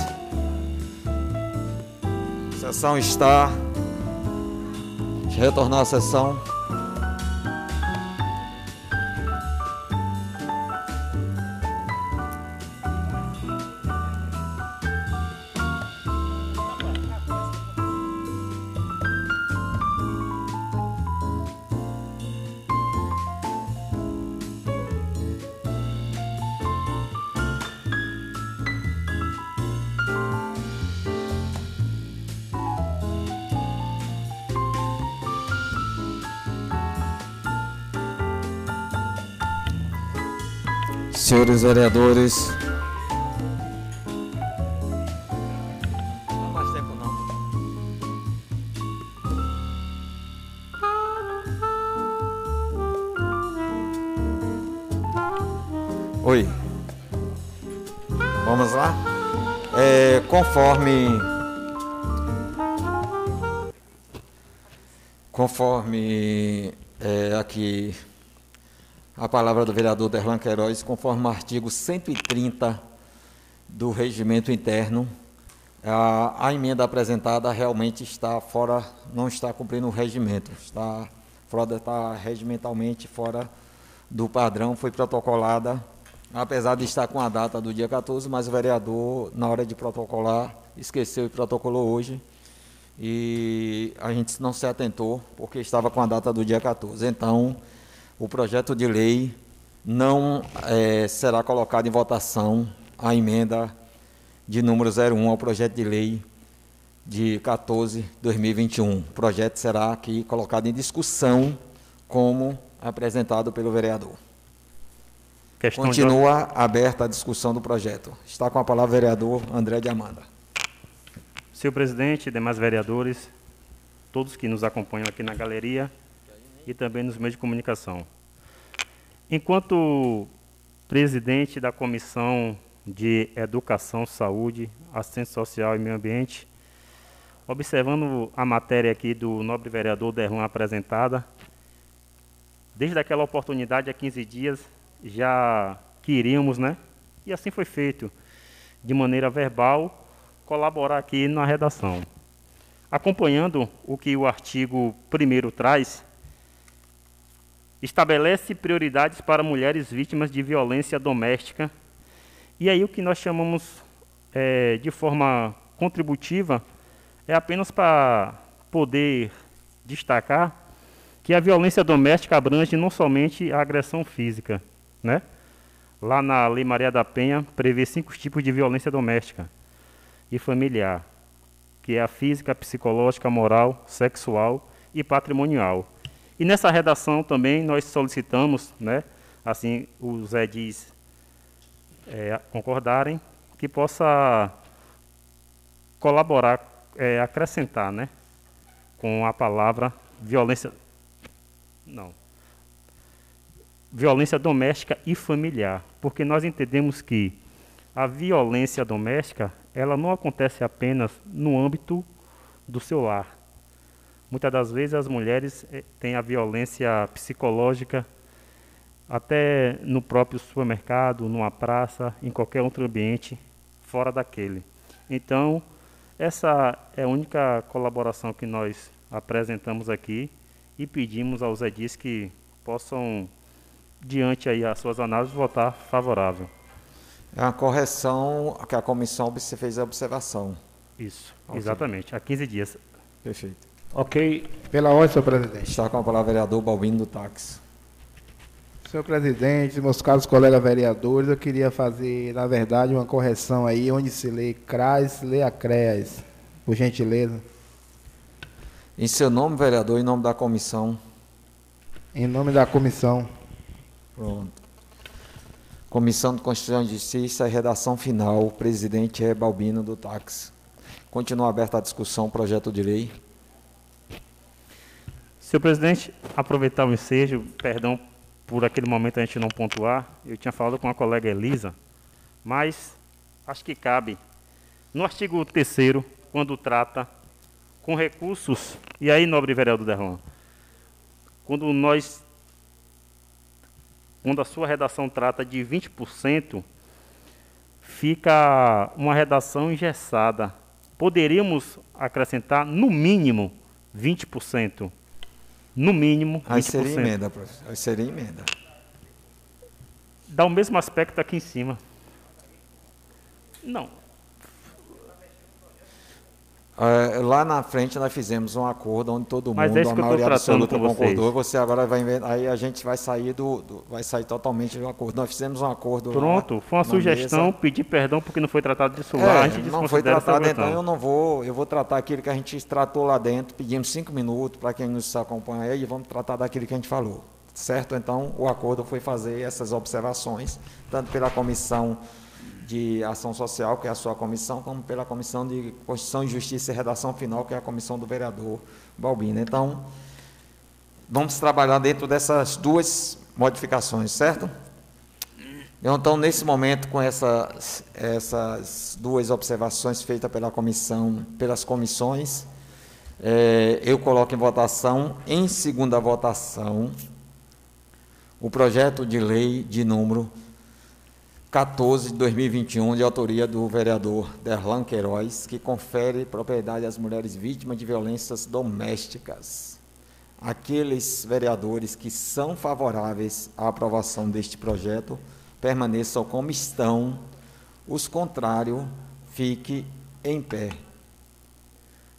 A sessão está. Retornar à sessão. Senhores vereadores. Não mais tempo não. Oi. Vamos lá? É, conforme. Conforme é, aqui a palavra do vereador Derlan Queiroz, conforme o artigo 130 do regimento interno, a, a, emenda apresentada realmente está fora, não está cumprindo o regimento, está, fora, está regimentalmente fora do padrão, foi protocolada, apesar de estar com a data do dia 14, mas o vereador, na hora de protocolar, esqueceu e protocolou hoje, e a gente não se atentou, porque estava com a data do dia 14. Então, o projeto de lei não é, será colocado em votação a emenda de número 01 ao projeto de lei de 14 2021. O projeto será aqui colocado em discussão como apresentado pelo vereador. Questão Continua de... aberta a discussão do projeto. Está com a palavra o vereador André de Amanda. Senhor presidente, demais vereadores, todos que nos acompanham aqui na galeria, e também nos meios de comunicação. Enquanto presidente da Comissão de Educação, Saúde, Assistência Social e Meio Ambiente, observando a matéria aqui do nobre vereador Derlan apresentada, desde aquela oportunidade, há 15 dias, já queríamos, né? E assim foi feito, de maneira verbal, colaborar aqui na redação. Acompanhando o que o artigo 1 traz, estabelece prioridades para mulheres vítimas de violência doméstica. E aí o que nós chamamos é, de forma contributiva é apenas para poder destacar que a violência doméstica abrange não somente a agressão física, né? Lá na Lei Maria da Penha prevê cinco tipos de violência doméstica e familiar, que é a física, psicológica, moral, sexual e patrimonial. E nessa redação também nós solicitamos, né, assim os edis é, concordarem, que possa colaborar, é, acrescentar, né, com a palavra violência, não, violência doméstica e familiar, porque nós entendemos que a violência doméstica ela não acontece apenas no âmbito do seu lar, Muitas das vezes as mulheres eh, têm a violência psicológica até no próprio supermercado, numa praça, em qualquer outro ambiente fora daquele. Então, essa é a única colaboração que nós apresentamos aqui e pedimos aos edis que possam, diante aí as suas análises, votar favorável. É uma correção que a comissão fez a observação. Isso, exatamente, há 15 dias. Perfeito. Ok. Pela ordem, senhor presidente. Está com a palavra o vereador Balbino do Táxi. Senhor presidente, meus caros colegas vereadores, eu queria fazer, na verdade, uma correção aí, onde se lê CRAS, a CREAS, por gentileza. Em seu nome, vereador, em nome da comissão. Em nome da comissão. Pronto. Comissão de Constituição e Justiça, redação final. O presidente é Balbino do Táxi. Continua aberta a discussão, projeto de lei. Senhor presidente, aproveitar o ensejo, perdão por aquele momento a gente não pontuar, eu tinha falado com a colega Elisa, mas acho que cabe. No artigo 3 quando trata com recursos, e aí, nobre vereador Derlan, quando nós, quando a sua redação trata de 20%, fica uma redação engessada. Poderíamos acrescentar, no mínimo, 20%. No mínimo, 20%. Aí seria emenda, professor. Aí seria emenda. Dá o mesmo aspecto aqui em cima. Não. É, lá na frente nós fizemos um acordo onde todo Mas mundo, é a maioria absoluta concordou. Você agora vai aí a gente vai sair do, do- vai sair totalmente do acordo. Nós fizemos um acordo. lá Pronto, foi uma sugestão, mesa. pedir perdão porque não foi tratado disso É, lá. A gente não foi tratado, então eu não vou, eu vou tratar aquilo que a gente tratou lá dentro, pedimos cinco minutos para quem nos acompanha aí, e vamos tratar daquilo que a gente falou. Certo? Então, o acordo foi fazer essas observações, tanto pela comissão de ação social, que é a sua comissão, como pela comissão de Constituição e Justiça e Redação Final, que é a comissão do vereador Balbino. Então, vamos trabalhar dentro dessas duas modificações, certo? Então, nesse momento, com essas, essas duas observações feitas pela comissão, pelas comissões, eh, eu coloco em votação, em segunda votação, o projeto de lei de número 14 de 2021, de autoria do vereador Derlan Queiroz, que confere propriedade às mulheres vítimas de violências domésticas. Aqueles vereadores que são favoráveis à aprovação deste projeto permaneçam como estão, os contrários fique em pé.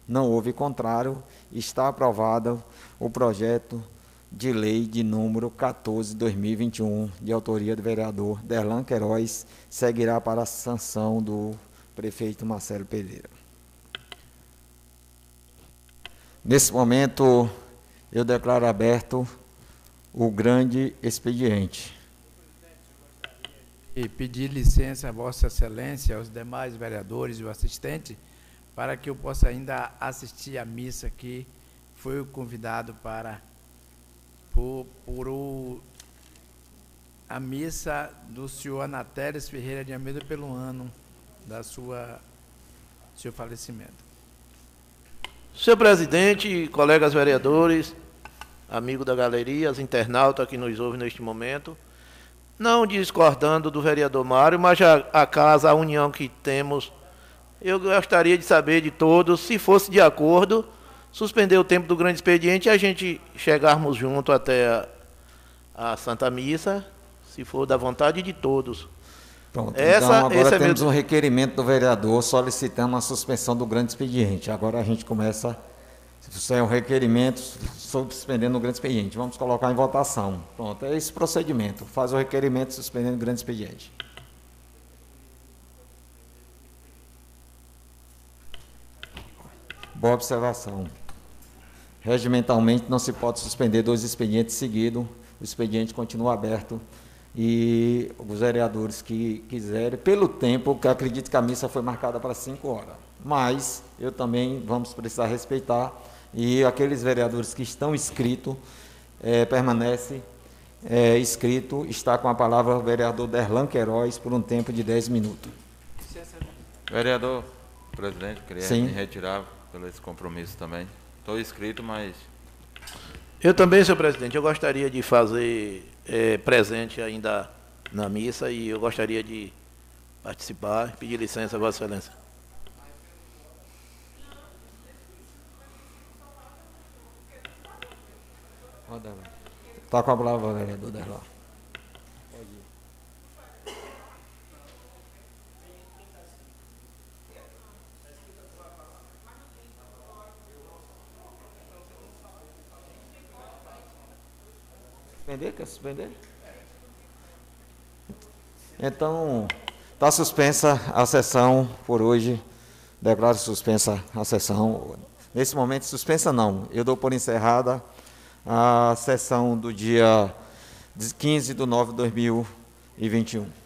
Não houve contrário, está aprovado o projeto de lei de número 14 de 2021, de autoria do vereador Derlan Queiroz, seguirá para a sanção do prefeito Marcelo Pereira. Nesse momento, eu declaro aberto o grande expediente. E pedir licença a Vossa Excelência, aos demais vereadores e o assistente, para que eu possa ainda assistir à missa que foi convidado para por, por o, a missa do senhor Anatéres Ferreira de Almeida pelo ano da sua seu falecimento. Senhor presidente, colegas vereadores, amigo da galeria, os internautas que nos ouvem neste momento, não discordando do vereador Mário, mas a, a casa, a união que temos, eu gostaria de saber de todos, se fosse de acordo, suspender o tempo do grande expediente e a gente chegarmos junto até a, a Santa Missa, se for da vontade de todos. Pronto, Essa- então agora é temos meu- um requerimento do vereador solicitando a suspensão do grande expediente. Agora a gente começa, se isso é um requerimento suspendendo o grande expediente, vamos colocar em votação. Pronto, é esse procedimento, faz o requerimento suspendendo o grande expediente. Boa observação. Regimentalmente não se pode suspender dois expedientes seguidos, o expediente continua aberto e os vereadores que quiserem, pelo tempo, que acredito que a missa foi marcada para 5 horas, mas eu também vamos precisar respeitar e aqueles vereadores que estão inscritos, eh, permanece eh, inscrito, está com a palavra o vereador Derlan Queiroz por um tempo de 10 minutos. Vereador, presidente, queria Sim. me retirar pelo esse compromisso também. Estou inscrito, mas Eu também, senhor presidente, eu gostaria de fazer eh, presente ainda na missa e eu gostaria de participar, pedir licença a Vossa Excelência. Está com a palavra, vereador Derlan. Suspender? Quer suspender? Então, está suspensa a sessão por hoje. Declaro suspensa a sessão. Nesse momento, suspensa não. Eu dou por encerrada a sessão do dia 15 de 9 de 2021.